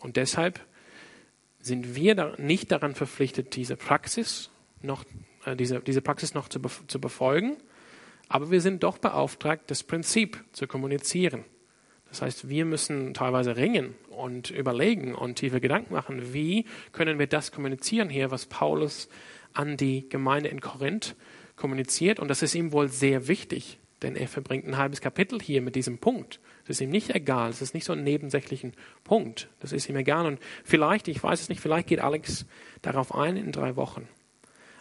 Und deshalb sind wir da nicht daran verpflichtet, diese Praxis noch, äh, diese, diese Praxis noch zu, zu befolgen, aber wir sind doch beauftragt, das Prinzip zu kommunizieren. Das heißt, wir müssen teilweise ringen und überlegen und tiefe Gedanken machen, wie können wir das kommunizieren hier, was Paulus an die Gemeinde in Korinth kommuniziert. Und das ist ihm wohl sehr wichtig, denn er verbringt ein halbes Kapitel hier mit diesem Punkt. Das ist ihm nicht egal, es ist nicht so ein nebensächlichen Punkt. Das ist ihm egal. Und vielleicht, ich weiß es nicht, vielleicht geht Alex darauf ein in drei Wochen.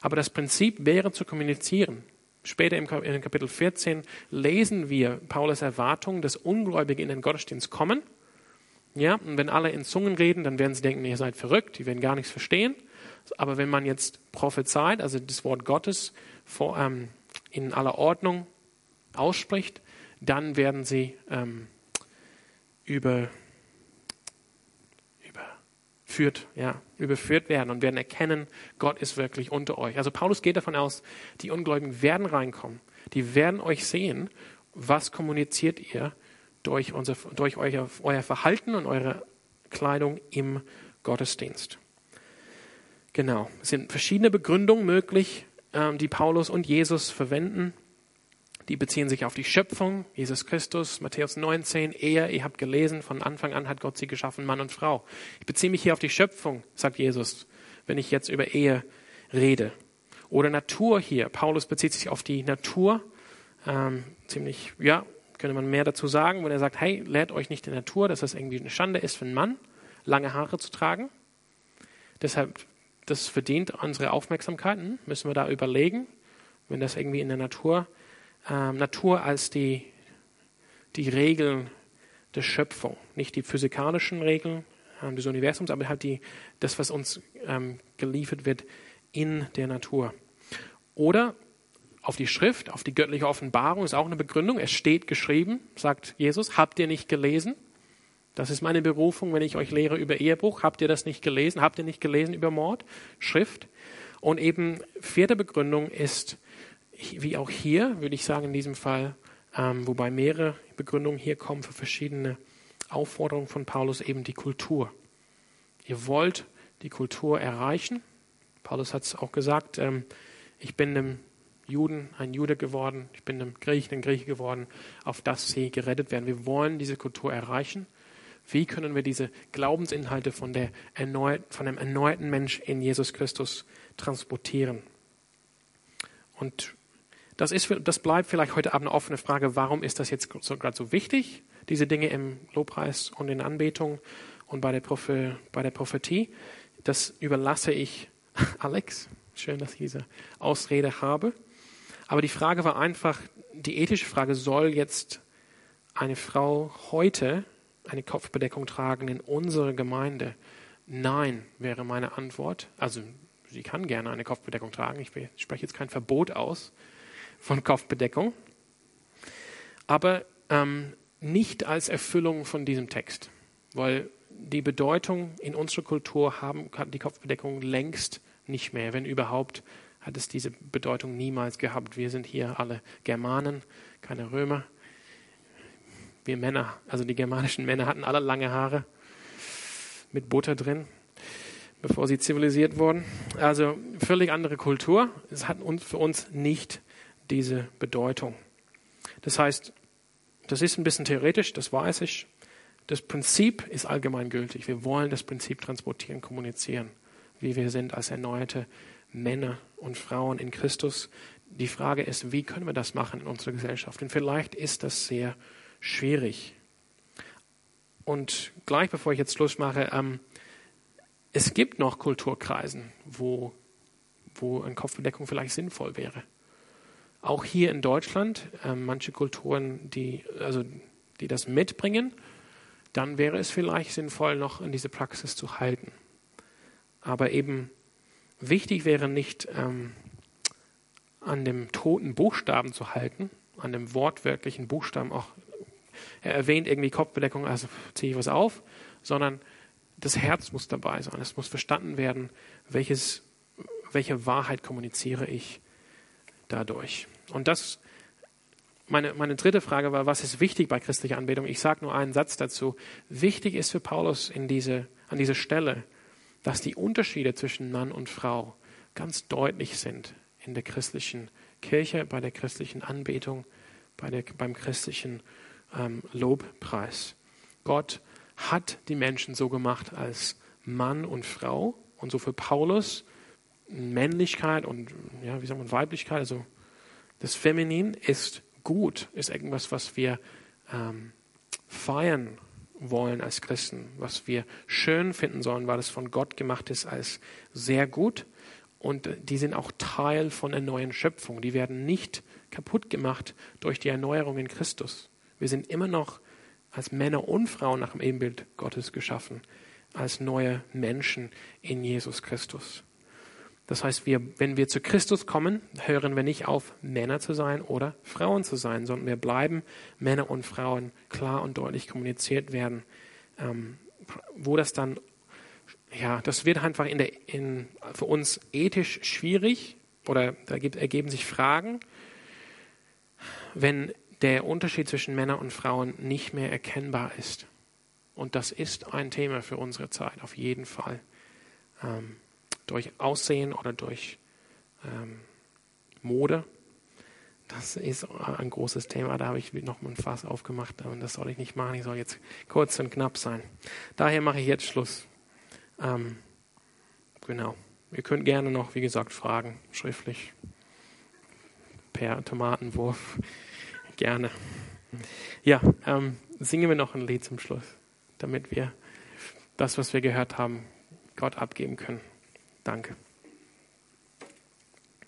Aber das Prinzip wäre zu kommunizieren. Später im Kapitel 14 lesen wir Paulus Erwartung, dass Ungläubige in den Gottesdienst kommen. Ja, und wenn alle in Zungen reden, dann werden sie denken, ihr seid verrückt, die werden gar nichts verstehen. Aber wenn man jetzt prophezeit, also das Wort Gottes vor, ähm, in aller Ordnung ausspricht, dann werden sie ähm, über, überführt, ja, überführt werden und werden erkennen, Gott ist wirklich unter euch. Also Paulus geht davon aus, die Ungläubigen werden reinkommen, die werden euch sehen, was kommuniziert ihr durch, unser, durch euer, euer Verhalten und eure Kleidung im Gottesdienst. Genau, es sind verschiedene Begründungen möglich, ähm, die Paulus und Jesus verwenden. Die beziehen sich auf die Schöpfung, Jesus Christus, Matthäus 19, Ehe, ihr habt gelesen, von Anfang an hat Gott sie geschaffen, Mann und Frau. Ich beziehe mich hier auf die Schöpfung, sagt Jesus, wenn ich jetzt über Ehe rede. Oder Natur hier. Paulus bezieht sich auf die Natur. Ähm, ziemlich, ja, könnte man mehr dazu sagen, wenn er sagt, hey, lehrt euch nicht in der Natur, dass das irgendwie eine Schande ist für einen Mann, lange Haare zu tragen. Deshalb, das verdient unsere Aufmerksamkeit. Hm? Müssen wir da überlegen, wenn das irgendwie in der Natur ähm, Natur als die, die Regeln der Schöpfung, nicht die physikalischen Regeln ähm, des Universums, aber halt die, das, was uns ähm, geliefert wird in der Natur. Oder auf die Schrift, auf die göttliche Offenbarung ist auch eine Begründung. Es steht geschrieben, sagt Jesus, habt ihr nicht gelesen? Das ist meine Berufung, wenn ich euch lehre über Ehebruch. Habt ihr das nicht gelesen? Habt ihr nicht gelesen über Mord? Schrift. Und eben vierte Begründung ist wie auch hier, würde ich sagen, in diesem Fall, ähm, wobei mehrere Begründungen hier kommen für verschiedene Aufforderungen von Paulus, eben die Kultur. Ihr wollt die Kultur erreichen. Paulus hat es auch gesagt, ähm, ich bin einem Juden ein Jude geworden, ich bin einem Griechen ein Grieche geworden, auf das sie gerettet werden. Wir wollen diese Kultur erreichen. Wie können wir diese Glaubensinhalte von, der erneut, von dem erneuten Mensch in Jesus Christus transportieren? Und das, ist, das bleibt vielleicht heute Abend eine offene Frage, warum ist das jetzt so, gerade so wichtig, diese Dinge im Lobpreis und in Anbetung und bei der, Prophe, bei der Prophetie. Das überlasse ich *laughs* Alex. Schön, dass ich diese Ausrede habe. Aber die Frage war einfach, die ethische Frage, soll jetzt eine Frau heute eine Kopfbedeckung tragen in unserer Gemeinde? Nein, wäre meine Antwort. Also sie kann gerne eine Kopfbedeckung tragen. Ich spreche jetzt kein Verbot aus von Kopfbedeckung, aber ähm, nicht als Erfüllung von diesem Text, weil die Bedeutung in unserer Kultur haben die Kopfbedeckung längst nicht mehr. Wenn überhaupt, hat es diese Bedeutung niemals gehabt. Wir sind hier alle Germanen, keine Römer. Wir Männer, also die germanischen Männer hatten alle lange Haare mit Butter drin. bevor sie zivilisiert wurden. Also völlig andere Kultur. Es hat für uns nicht diese Bedeutung. Das heißt, das ist ein bisschen theoretisch, das weiß ich. Das Prinzip ist allgemeingültig. Wir wollen das Prinzip transportieren, kommunizieren, wie wir sind als erneuerte Männer und Frauen in Christus. Die Frage ist, wie können wir das machen in unserer Gesellschaft? Und vielleicht ist das sehr schwierig. Und gleich bevor ich jetzt Schluss mache, ähm, es gibt noch Kulturkreisen, wo, wo eine Kopfbedeckung vielleicht sinnvoll wäre. Auch hier in Deutschland, äh, manche Kulturen, die, also, die das mitbringen, dann wäre es vielleicht sinnvoll, noch an diese Praxis zu halten. Aber eben wichtig wäre nicht, ähm, an dem toten Buchstaben zu halten, an dem wortwörtlichen Buchstaben auch. Er erwähnt irgendwie Kopfbedeckung, also ziehe ich was auf, sondern das Herz muss dabei sein. Es muss verstanden werden, welches, welche Wahrheit kommuniziere ich dadurch. Und das, meine, meine dritte Frage war, was ist wichtig bei christlicher Anbetung? Ich sage nur einen Satz dazu. Wichtig ist für Paulus in diese, an dieser Stelle, dass die Unterschiede zwischen Mann und Frau ganz deutlich sind in der christlichen Kirche, bei der christlichen Anbetung, bei der, beim christlichen ähm, Lobpreis. Gott hat die Menschen so gemacht als Mann und Frau und so für Paulus Männlichkeit und ja, wie sagt man Weiblichkeit, also das Feminin ist gut, ist irgendwas, was wir ähm, feiern wollen als Christen, was wir schön finden sollen, weil es von Gott gemacht ist als sehr gut. Und die sind auch Teil von der neuen Schöpfung. Die werden nicht kaputt gemacht durch die Erneuerung in Christus. Wir sind immer noch als Männer und Frauen nach dem Ebenbild Gottes geschaffen, als neue Menschen in Jesus Christus. Das heißt, wir, wenn wir zu Christus kommen, hören wir nicht auf, Männer zu sein oder Frauen zu sein, sondern wir bleiben Männer und Frauen klar und deutlich kommuniziert werden. Ähm, wo das dann, ja, das wird einfach in der, in, für uns ethisch schwierig oder da gibt, ergeben sich Fragen, wenn der Unterschied zwischen Männern und Frauen nicht mehr erkennbar ist. Und das ist ein Thema für unsere Zeit, auf jeden Fall. Ähm, durch Aussehen oder durch ähm, Mode. Das ist ein großes Thema, da habe ich noch ein Fass aufgemacht und das soll ich nicht machen. Ich soll jetzt kurz und knapp sein. Daher mache ich jetzt Schluss. Ähm, genau. Ihr könnt gerne noch, wie gesagt, fragen, schriftlich, per Tomatenwurf. *laughs* gerne. Ja, ähm, singen wir noch ein Lied zum Schluss, damit wir das, was wir gehört haben, Gott abgeben können. Danke.